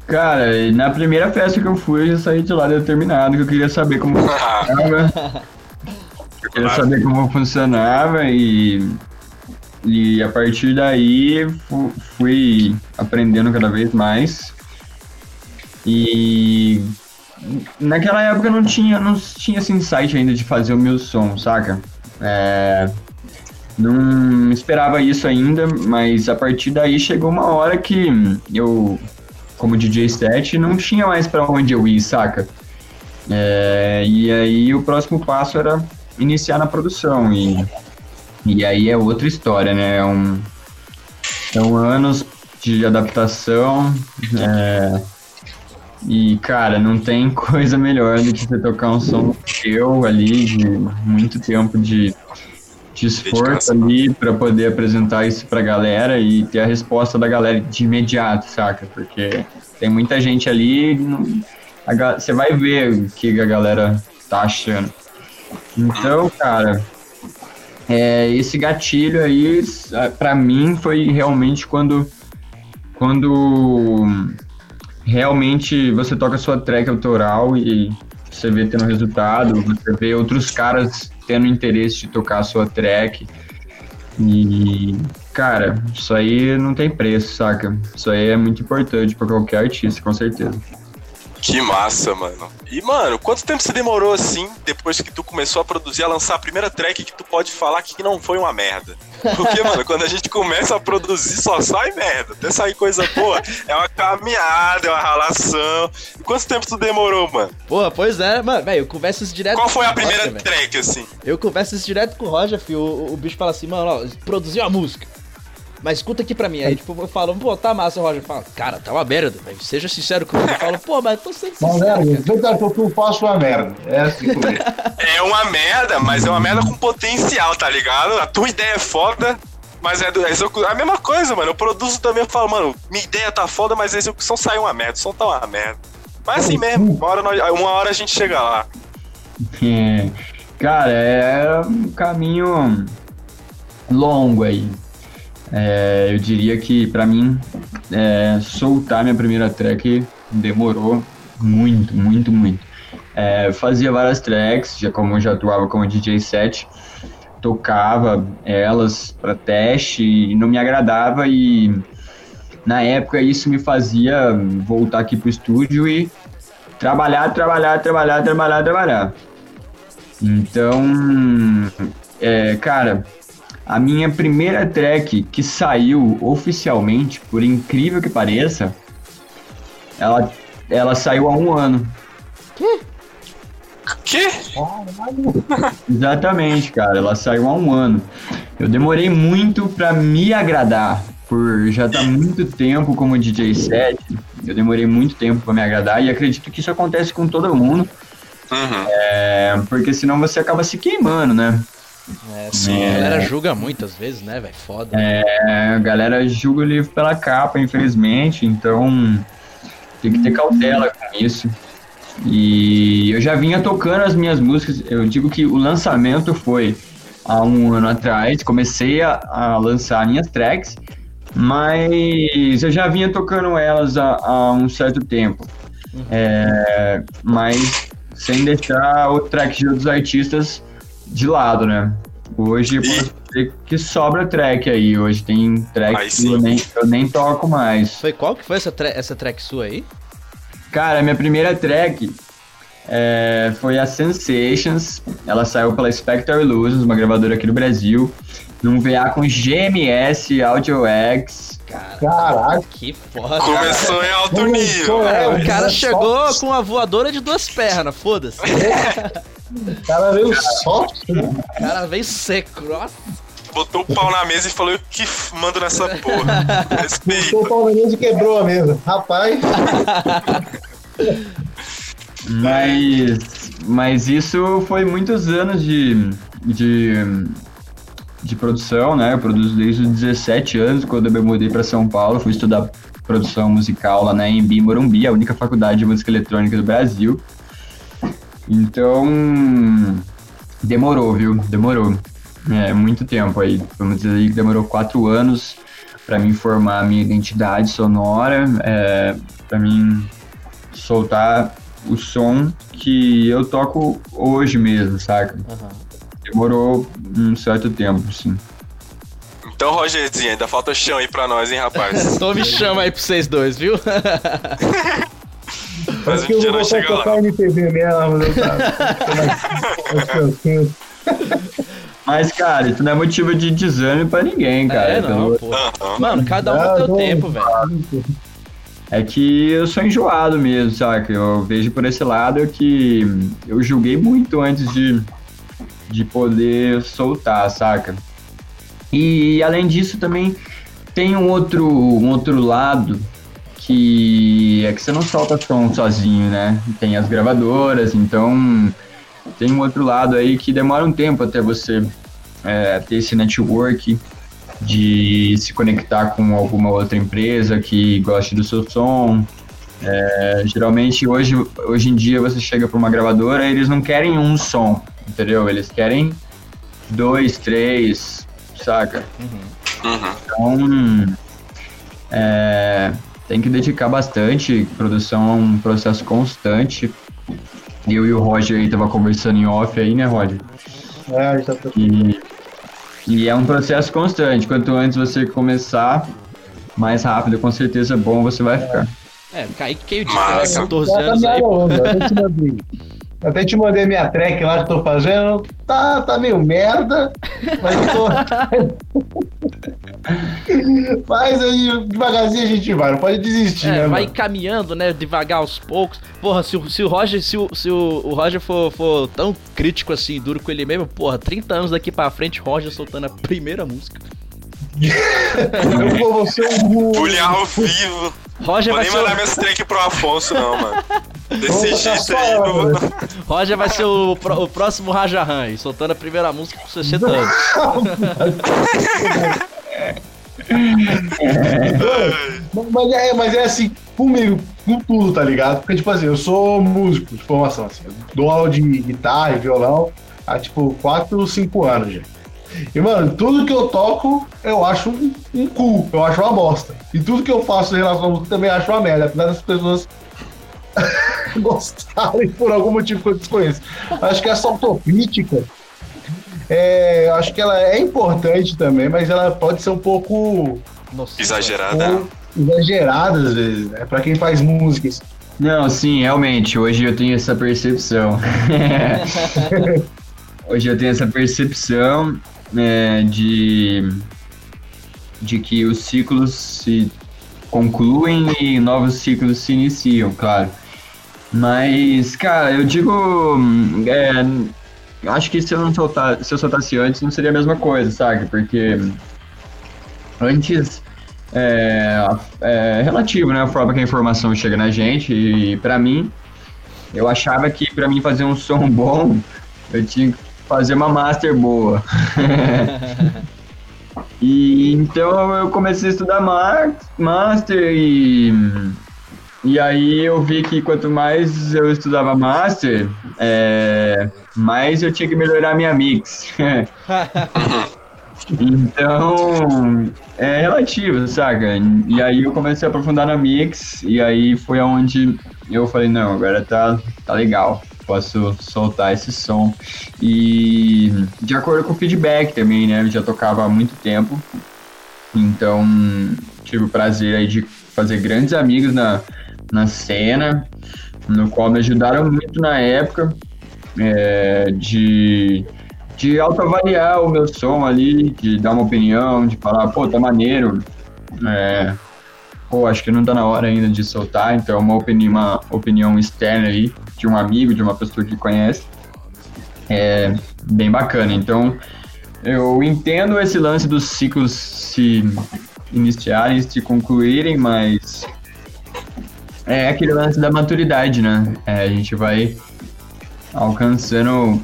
Cara, na primeira festa que eu fui, eu já saí de lá determinado, que eu queria saber como funcionava. eu queria saber como funcionava e, e a partir daí fu- fui aprendendo cada vez mais. E naquela época não tinha, não tinha esse insight ainda de fazer o meu som, saca? É, não esperava isso ainda, mas a partir daí chegou uma hora que eu como DJ set, não tinha mais pra onde eu ir, saca? É, e aí o próximo passo era iniciar na produção e, e aí é outra história, né? É um, são anos de adaptação é, e, cara, não tem coisa melhor do que você tocar um som seu ali de muito tempo de, de esforço ali pra poder apresentar isso pra galera e ter a resposta da galera de imediato, saca? Porque tem muita gente ali, você vai ver o que a galera tá achando. Então, cara, é, esse gatilho aí, ah, pra mim, foi realmente quando, quando realmente você toca sua track autoral e você vê tendo resultado, você vê outros caras tendo interesse de tocar a sua track. E, cara, isso aí não tem preço, saca? Isso aí é muito importante pra qualquer artista, com certeza. Que massa, mano. E, mano, quanto tempo você demorou assim, depois que tu começou a produzir, a lançar a primeira track que tu pode falar que não foi uma merda? Porque, mano, quando a gente começa a produzir, só sai merda. Até sair coisa boa, é uma caminhada, é uma ralação. E quanto tempo tu demorou, mano? Porra, pois é, mano, velho, eu converso isso direto Qual foi a Roger, primeira velho. track, assim? Eu converso isso direto com o Roger, filho. O, o bicho fala assim, mano, ó, produziu a música. Mas escuta aqui pra mim. Aí, tipo, eu falo, pô, tá massa, o Roger fala, cara, tá uma merda, velho. Seja sincero comigo. Eu falo, pô, mas eu tô sendo Uma sincero. cara. Verdade, que eu faço uma merda. É assim comigo. É uma merda, mas é uma merda com potencial, tá ligado? A tua ideia é foda, mas é, do, é a mesma coisa, mano. Eu produzo também, eu falo, mano, minha ideia tá foda, mas a execução saiu uma merda, o som tá uma merda. Mas assim mesmo, uma hora, nós- uma hora a gente chega lá. É, cara, é um caminho longo aí. É, eu diria que pra mim é, soltar minha primeira track demorou muito, muito, muito. É, fazia várias tracks, já como já atuava como DJ set, tocava elas pra teste e não me agradava e na época isso me fazia voltar aqui pro estúdio e trabalhar, trabalhar, trabalhar, trabalhar, trabalhar. Então, é, cara, a minha primeira track que saiu oficialmente, por incrível que pareça, ela, ela saiu há um ano. Que? Exatamente, cara, ela saiu há um ano. Eu demorei muito pra me agradar, por já estar muito tempo como DJ set. Eu demorei muito tempo pra me agradar e acredito que isso acontece com todo mundo, Uhum. é, porque senão você acaba se queimando, né? É, sim, É. a galera julga muitas vezes, né, velho? Foda. É, a galera julga o livro pela capa, infelizmente, então tem que ter cautela com isso. E eu já vinha tocando as minhas músicas, eu digo que o lançamento foi há um ano atrás, comecei a, a lançar minhas tracks, mas eu já vinha tocando elas há, há um certo tempo. É, mas sem deixar o track de outros artistas de lado, né? Hoje eu E- posso dizer que sobra track aí. Hoje tem track Aí que eu nem, eu nem toco mais. Foi qual que foi essa, tra- essa track sua aí? Cara, minha primeira track é, foi a Sensations. Ela saiu pela Spectre Illusions, uma gravadora aqui no Brasil, num VA com GMS Audio X. Caraca. Que foda. Começou em alto nível. É, o cara Só- chegou com uma voadora de duas pernas, foda-se. O cara veio só. O cara veio seco, nossa. Botou o pau na mesa e falou: Eu que mando nessa porra. Respeita. Botou o pau na mesa e quebrou a mesa. Rapaz. Mas, mas isso foi muitos anos de, de, de produção, né? Eu produzo desde os 17 anos, quando eu me mudei para São Paulo, fui estudar produção musical lá na Embi Morumbi, a única faculdade de música eletrônica do Brasil. Então, demorou, viu? Demorou. É, muito tempo aí. Vamos dizer aí que demorou quatro anos para mim formar a minha identidade sonora, é, para mim soltar o som que eu toco hoje mesmo, saca? Demorou um certo tempo, sim. Então, Rogerzinho, ainda falta chão aí pra nós, hein, rapaz? Então me chama aí pra vocês dois, viu? Mas Acho que eu vou voltar a tocar lá. MPB mesmo. né, cara? Mas, cara, isso não é motivo de desânimo pra ninguém, cara. é, não, Pelo- pô. Mano, cada um Ah, no seu tempo, velho. É que eu sou enjoado mesmo, saca? Eu vejo por esse lado que eu julguei muito antes de, de poder soltar, saca? E além disso também tem um outro, um outro lado que é que você não solta som sozinho, né? Tem as gravadoras, então tem um outro lado aí que demora um tempo até você é, ter esse network de se conectar com alguma outra empresa que goste do seu som. É, geralmente hoje, hoje em dia você chega para uma gravadora e eles não querem um som, entendeu? Eles querem dois, três, saca? Uhum. Então é, tem que dedicar bastante. Produção é um processo constante. Eu e o Roger aí tava conversando em off aí, né, Roger? É, já tô- E, e é um processo constante. Quanto antes você começar, mais rápido, com certeza, bom você vai ficar. É, Kaique que de Massa. 14 Já tá anos aí, mandei. Até te mandei minha track lá que tô fazendo. Tá, tá meio merda, mas tô. mas aí devagarzinho a gente vai, não pode desistir, né? É, vai mano? caminhando, né, devagar aos poucos. Porra, se, o- se o Roger, se, o, se o, o Roger for, for tão crítico assim, duro com ele mesmo, porra, 30 anos daqui pra frente, Roger soltando a primeira música. Eu vou você um. Bullying ao vivo. Roger Vou vai, nem ser mandar o, minhas track pro Afonso, não, mano. Desse jeito aí, não. Roger vai ser o, pro- o próximo Raja Han, soltando a primeira música com 60 anos. Mas é, mas é assim, comigo, com tudo, tá ligado? Porque, tipo assim, eu sou músico de formação, assim. Eu dou aula de guitarra e violão há, tipo, 4, 5 anos já. E, mano, tudo que eu toco, eu acho um, um cu, eu acho uma bosta. E tudo que eu faço em relação à música também acho uma merda, apesar das pessoas gostarem por algum motivo que eu desconheço. Acho que essa autocrítica, é, acho que ela é importante também, mas ela pode ser um pouco Nossa, Exagerada. exagerada às vezes, né? Pra quem faz músicas. Não, sim, realmente, hoje eu tenho essa percepção. hoje eu tenho essa percepção é, de, de que os ciclos se concluem e novos ciclos se iniciam, claro. Mas, cara, eu digo. hum, é, acho que se eu não soltar, se eu soltasse antes, não seria a mesma coisa, sabe? Porque antes é, é relativo, né? A forma que a informação chega na gente. E pra mim, eu achava que pra mim fazer um som bom, eu tinha que fazer uma master boa. e então eu comecei a estudar master e e aí eu vi que quanto mais eu estudava master, é, mais eu tinha que melhorar minha mix. Então, é relativo, saca? E aí eu comecei a aprofundar na mix, e aí foi aonde eu falei, não, agora tá, tá legal, posso soltar esse som. E de acordo com o feedback também, né? Eu já tocava há muito tempo, então tive o prazer aí de fazer grandes amigos na, na cena. no qual me ajudaram muito na época é, de, de autoavaliar o meu som ali, de dar uma opinião, de falar, pô, tá maneiro, é, pô, acho que não tá na hora ainda de soltar, então é uma opinião, uma opinião externa ali, de um amigo, de uma pessoa que conhece, é bem bacana. Então, eu entendo esse lance dos ciclos se iniciarem, se concluírem, mas é aquele lance da maturidade, né? É, a gente vai alcançando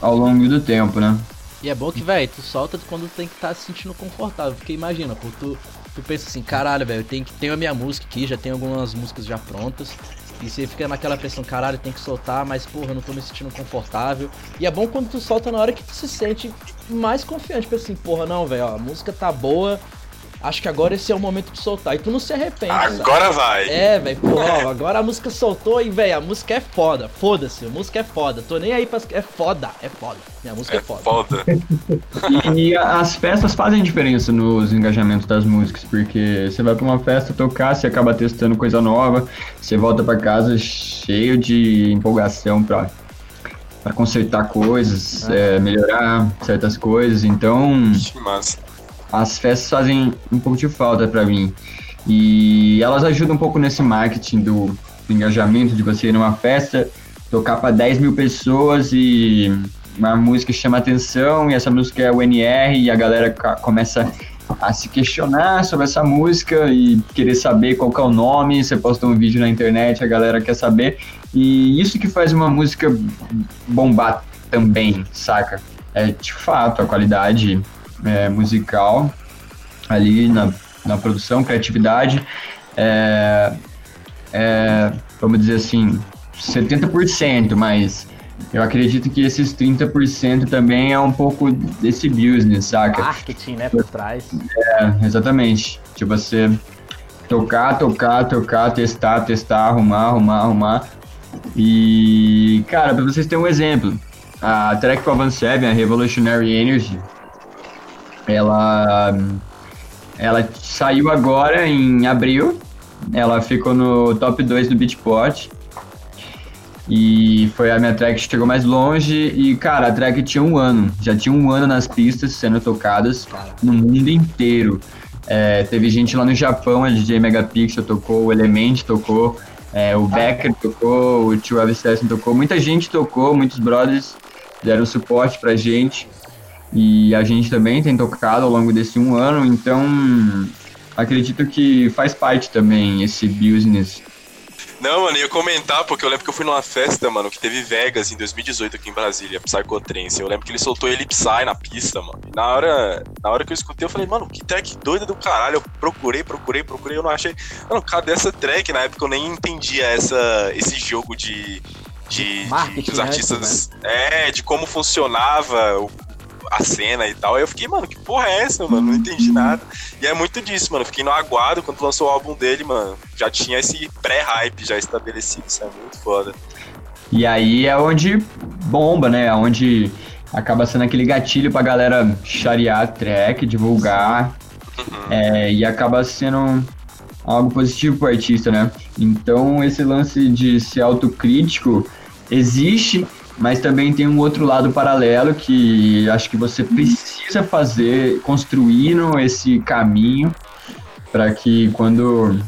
ao longo do tempo, né? E é bom que, velho, tu solta quando tem que estar tá se sentindo confortável. Porque imagina, pô, tu, tu pensa assim, caralho, velho, tenho, tenho a minha música aqui, já tenho algumas músicas já prontas. E você fica naquela pressão, caralho, tem que soltar, mas porra, eu não tô me sentindo confortável. E é bom quando tu solta na hora que tu se sente mais confiante. Pensa assim, porra, não, velho, a música tá boa, acho que agora esse é o momento de soltar. E tu não se arrepende. Agora sabe? vai. É, velho, pô, ó, agora a música soltou e, velho, a música é foda. Foda-se, a música é foda. Tô nem aí pra. É foda, é foda. Minha música é, é foda. foda. e as festas fazem diferença nos engajamentos das músicas, porque você vai pra uma festa tocar, você acaba testando coisa nova, você volta pra casa cheio de empolgação pra para consertar coisas, ah. é, melhorar certas coisas. Então, que massa as festas fazem um pouco de falta para mim. E elas ajudam um pouco nesse marketing do, do engajamento, de você ir numa festa, tocar para 10 mil pessoas e uma música chama atenção, e essa música é o NR, e a galera começa a se questionar sobre essa música e querer saber qual que é o nome, você posta um vídeo na internet, a galera quer saber, e isso que faz uma música bombar também, saca? É de fato a qualidade é, musical ali na, na produção, criatividade, é, é, vamos dizer assim, 70%, mas eu acredito que esses 30% também é um pouco desse business, saca? Marketing, né, por trás. É, exatamente. De você tocar, tocar, tocar, testar, testar, arrumar, arrumar, arrumar. E, cara, pra vocês terem um exemplo, a track com a Van Seven, a Revolutionary Energy, ela, ela saiu agora em abril. Ela ficou no top 2 do Beatport. E foi a minha track que chegou mais longe. E, cara, a track tinha um ano. Já tinha um ano nas pistas sendo tocadas no mundo inteiro. É, teve gente lá no Japão, a DJ Megapixel tocou, o Element tocou, é, o Becker tocou, o Tio Avicii tocou. Muita gente tocou, muitos brothers deram suporte pra gente. E a gente também tem tocado ao longo desse um ano, então acredito que faz parte também esse business. Não, mano, eu ia comentar, porque eu lembro que eu fui numa festa, mano, que teve Vegas em 2018 aqui em Brasília, Psychotrance. Eu lembro que ele soltou ele Psy na pista, mano. E na hora, na hora que eu escutei, eu falei, mano, que track doida do caralho. Eu procurei, procurei, procurei, eu não achei. Mano, cadê essa track? Na época eu nem entendia essa, esse jogo de. De, de, os né, artistas. Né? É, de como funcionava o a cena e tal. Aí eu fiquei, mano, que porra é essa, mano? Não entendi nada. E é muito disso, mano. Fiquei no aguardo quando lançou o álbum dele, mano. Já tinha esse pré-hype já estabelecido. Isso é muito foda. E aí é onde bomba, né? É onde acaba sendo aquele gatilho pra galera charear a track, divulgar. Uhum. É, e acaba sendo algo positivo pro artista, né? Então esse lance de ser autocrítico existe, mas também tem um outro lado paralelo que acho que você precisa fazer, construindo esse caminho para que quando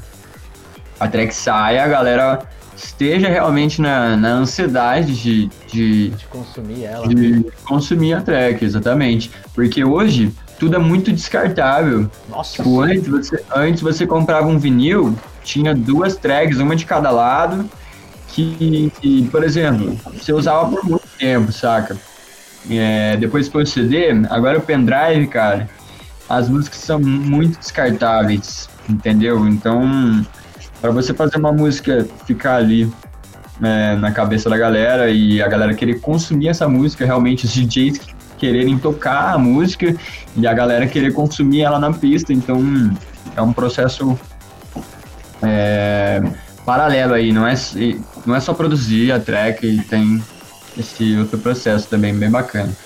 a track saia, a galera esteja realmente na, na ansiedade de, de, de consumir ela. De consumir a track, exatamente. Porque hoje tudo é muito descartável. Nossa. Tipo, antes você, antes você comprava um vinil, tinha duas tracks, uma de cada lado que, que, por exemplo, você usava por muito tempo, saca? É, depois foi o CD, agora o pendrive, cara, as músicas são muito descartáveis, entendeu? Então, para você fazer uma música ficar ali é, na cabeça da galera e a galera querer consumir essa música, realmente os DJs quererem tocar a música e a galera querer consumir ela na pista, então é um processo é, paralelo aí, não é, não é só produzir a track, tem esse outro processo também bem bacana.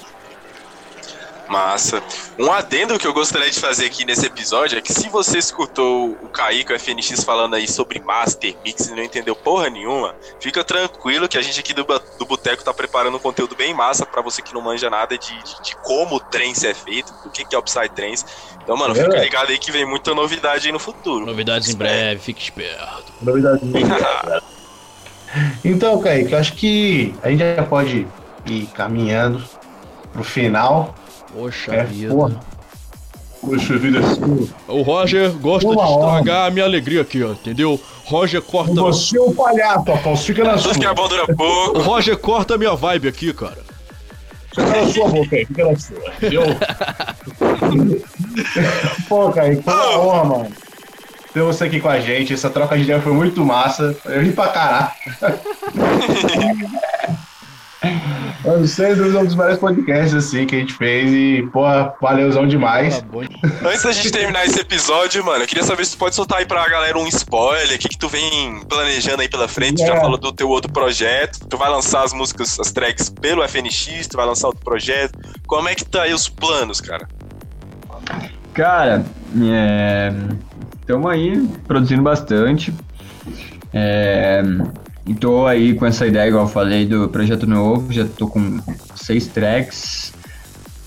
Massa. Um adendo que eu gostaria de fazer aqui nesse episódio é que se você escutou o Kaique, o FNX, falando aí sobre Master Mix e não entendeu porra nenhuma, fica tranquilo que a gente aqui do, do Boteco tá preparando um conteúdo bem massa para você que não manja nada de, de, de, como o trance é feito, do que, que é o Psytrance. Então, mano, fica ligado aí que vem muita novidade aí no futuro. Novidades em breve, fique esperto. Novidades em breve. então, Kaique, eu acho que a gente já pode ir caminhando pro final. Poxa é, vida. Porra. Poxa vida, O Roger gosta Uma de estragar hora. a minha alegria aqui, ó, entendeu? Roger corta. Você é o palhaço, Afonso, fica na sua. que a dura pouco. O Roger corta a minha vibe aqui, cara. Fica na sua boca aí, fica na sua. Eu... Pô, cara, que uma honra, mano. Ter você aqui com a gente, essa troca de ideia foi muito massa. Eu ri pra caralho. Eu sei, um dos melhores podcasts assim que a gente fez e, pô, valeuzão demais. Tá Antes da gente terminar esse episódio, mano, eu queria saber se tu pode soltar aí pra galera um spoiler, o que, que tu vem planejando aí pela frente, é. já falou do teu outro projeto, tu vai lançar as músicas, as tracks pelo FNX, tu vai lançar outro projeto, como é que tá aí os planos, cara? Cara, é... estamos aí produzindo bastante, é... E tô aí com essa ideia, igual eu falei, do projeto novo. Já tô com seis tracks.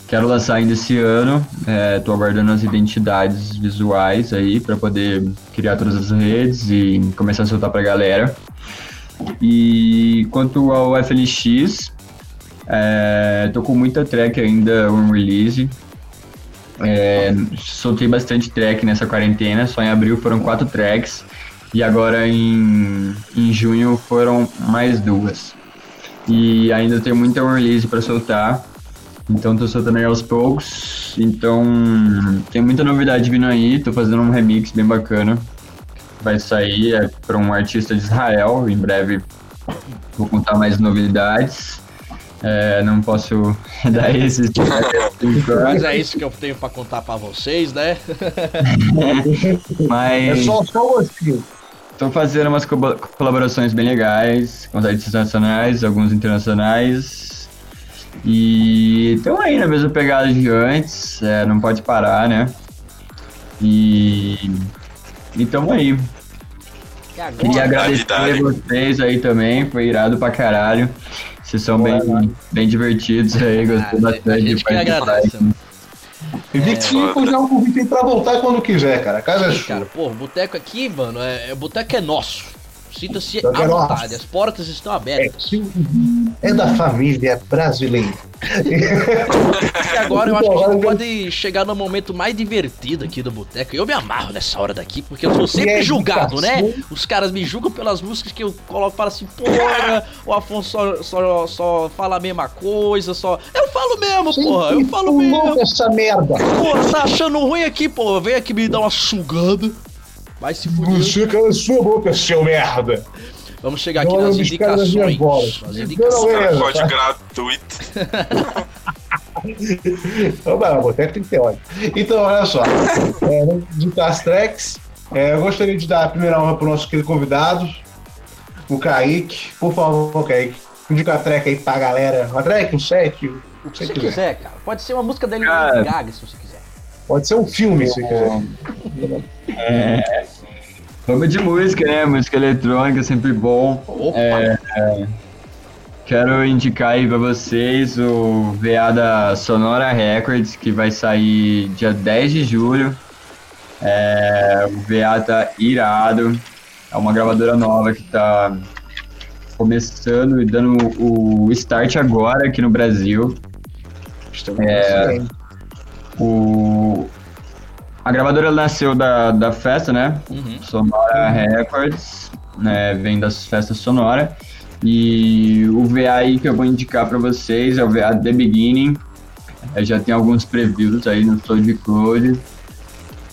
Quero lançar ainda esse ano. É, tô aguardando as identidades visuais aí para poder criar todas as redes e começar a soltar pra galera. E quanto ao FLX, é, tô com muita track ainda on release. É, soltei bastante track nessa quarentena, só em abril foram quatro tracks. E agora em, em junho foram mais duas. E ainda tem muita release para soltar. Então tô soltando aí aos poucos. Então tem muita novidade vindo aí. Tô fazendo um remix bem bacana. Vai sair é para um artista de Israel. Em breve vou contar mais novidades. É, não posso dar esses. Mas é isso que eu tenho para contar para vocês, né? Mas. É só, só você. Estou fazendo umas co colaborações bem legais com artistas nacionais, alguns internacionais. E estão aí na mesma pegada de antes, é, não pode parar, né? E estamos aí. Queria agradecer vocês aí também, foi irado pra caralho. Vocês são bem, bem divertidos aí, gostei ah, bastante de participar. E é, já um convite pra voltar quando quiser, cara. A casa é sua. Cara, pô, o boteco aqui, mano, é, o boteco é nosso. Sinta-se à vontade, as portas estão abertas. É, é da família brasileira. E agora eu acho que a gente pode chegar no momento mais divertido aqui do boteco. Eu me amarro nessa hora daqui, porque eu sou sempre julgado, né? Os caras me julgam pelas músicas que eu coloco para assim, porra, o Afonso só, só, só fala a mesma coisa, só. Eu falo mesmo, porra, eu falo mesmo. essa merda. Porra, tá achando ruim aqui, porra? Vem aqui me dar uma sugada. Vai se fuder. Você cala sua boca, seu merda. Vamos chegar aqui nas indicações. Nas indicações. Código gratuito. Não, boteco tem que ter ódio. Então, olha só. É, vamos indicar as tracks. É, eu gostaria de dar a primeira honra para o nosso querido convidado, o Kaique. Por favor, Kaique, indica a track aí pra galera. Uma track, um set, o que você quiser. quiser. cara. Pode ser uma música dele no Gaga, se você quiser. Pode ser um filme, se quiser. É, vamos de música, né? Música eletrônica, sempre bom. É, é, quero indicar aí pra vocês o VA da Sonora Records, que vai sair dia 10 de julho. É, o VA tá irado. É uma gravadora nova que tá começando e dando o start agora aqui no Brasil. É, o, a gravadora nasceu da, da festa, né? Uhum. Sonora Records, né? Vem das festas Sonora. E o VA aí que eu vou indicar para vocês é o VA The Beginning. É, já tem alguns previews aí no SoundCloud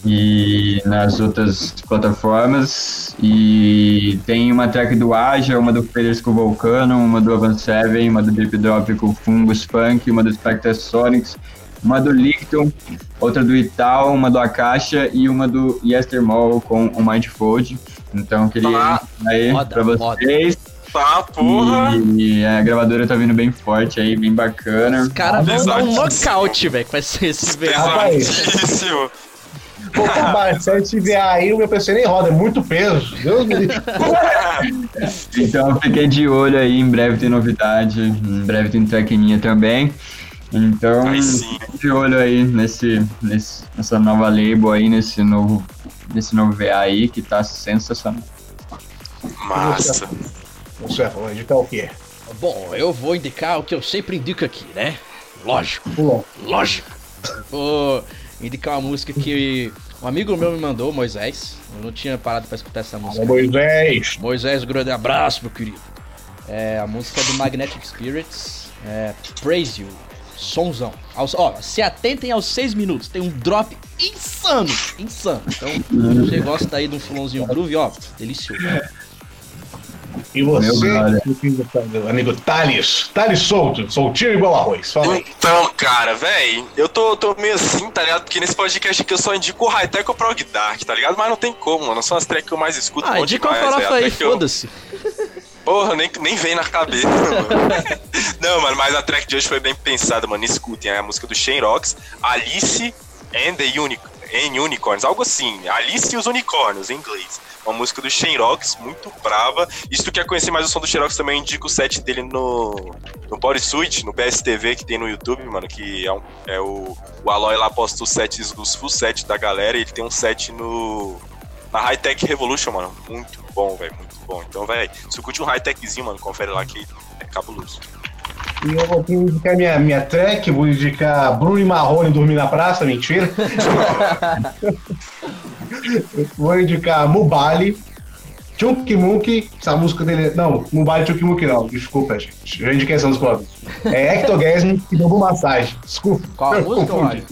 e nas outras plataformas. E tem uma track do Aja, uma do Faders com Volcano, uma do Avant Seven, uma do Deep Drop com Fungus Punk, uma do Spectre Sonics uma do Licton, outra do Ital, uma do Akasha e uma do Yestermall com o Mindfold. Então, queria ah, aí para vocês. Tá, porra. E a gravadora tá vindo bem forte aí, bem bacana. Os caras vão dar um nocaute, velho, com esse, esse VA. Rapaz. Pesadíssimo. Pô, cara, se a gente vier aí, o meu PC nem roda, é muito peso. Deus me livre. Então fiquei de olho aí, em breve tem novidade, em breve tem track minha também. Então, de olho aí nesse, nesse, nessa nova label aí, nesse novo, nesse novo VA aí, que tá sensacional. Massa. Você vai indicar o quê? Bom, eu vou indicar o que eu sempre indico aqui, né? Lógico, Pulou. lógico. Vou indicar uma música que um amigo meu me mandou, Moisés. Eu não tinha parado pra escutar essa música. Alô, Moisés. Moisés, um grande abraço, meu querido. É a música do Magnetic Spirits, é Praise You, sonzão. Aos- ó, se atentem aos seis minutos, tem um drop insano, insano. Então, se você gosta aí de um fulãozinho groove, ó, delicioso. E você, Meu amigo Thales. Thales solto, soltinho igual arroz. Fala aí. Então, cara, véi, eu tô, tô meio assim, tá ligado? Porque nesse podcast aqui eu só indico o high-tech ou o prog dark, tá ligado? Mas não tem como, mano. São as tracks que eu mais escuto. Ah, indica uma demais, farofa aí, que eu- foda-se. Porra, nem, nem vem na cabeça, mano. Não, mano, mas a track de hoje foi bem pensada, mano. Escutem, é a música do Shane Rocks, Alice and the Uni and Unicorns, algo assim. Alice e os Unicórnios, em inglês. Uma música do Shane Rocks, muito brava. E se tu quer conhecer mais o som do Shane Rocks, também eu indico o set dele no, no Bodysuit, no PSTV, que tem no YouTube, mano, que é, um, é o, o Aloy lá posta os sets, os full set da galera, e ele tem um set no na High Tech Revolution, mano. Muito bom, velho, muito bom. Então, velho, se curte um high techzinho, mano, confere lá que é cabuloso. E eu vou indicar minha, minha track, vou indicar Bruno e Marrone dormir na praça, mentira. Eu vou indicar Mubali, Chunky Monkey, essa música dele é... Não, Mubali Chunky Monkey não, desculpa, gente. Já indiquei essa música. É Ectogasmic e Bambu Massagem. Desculpa. Qual a eu música, confundi.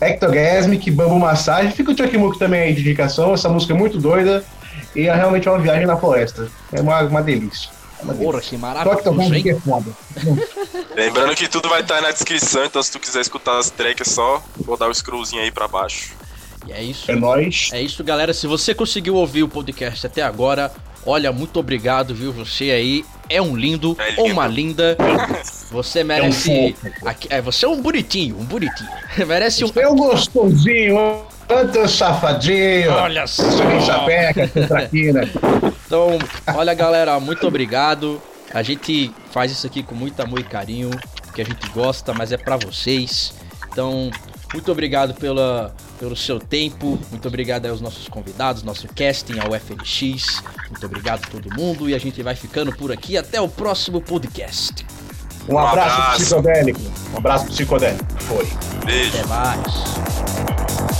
Ectogasmic, Bambu Massagem. Fica o Chunky Monkey também aí de indicação, essa música é muito doida e é realmente uma viagem na floresta. É uma, uma delícia. É. Porra, que Só que é foda. Lembrando que tudo vai estar aí na descrição, então se tu quiser escutar as tracks, é só vou dar o scrollzinho aí pra baixo. E é isso. É nóis. É isso, galera. Se você conseguiu ouvir o podcast até agora, olha, muito obrigado, viu? Você aí é um lindo, É lindo. ou uma linda. Você merece. fofo. aqui- é, você é um bonitinho, um bonitinho. merece um. É um gostosinho, tanto safadinho. Olha só. Sapeca, traquina. Então, olha, galera, muito obrigado. A gente faz isso aqui com muito amor e carinho, que a gente gosta, mas é pra vocês. Então, muito obrigado pela, pelo seu tempo. Muito obrigado aos nossos convidados, nosso casting, ao FNX. Muito obrigado a todo mundo e a gente vai ficando por aqui. Até o próximo podcast. Um Um abraço abraço. psicodélico. Um abraço psicodélico. Foi. Beijo. Até mais.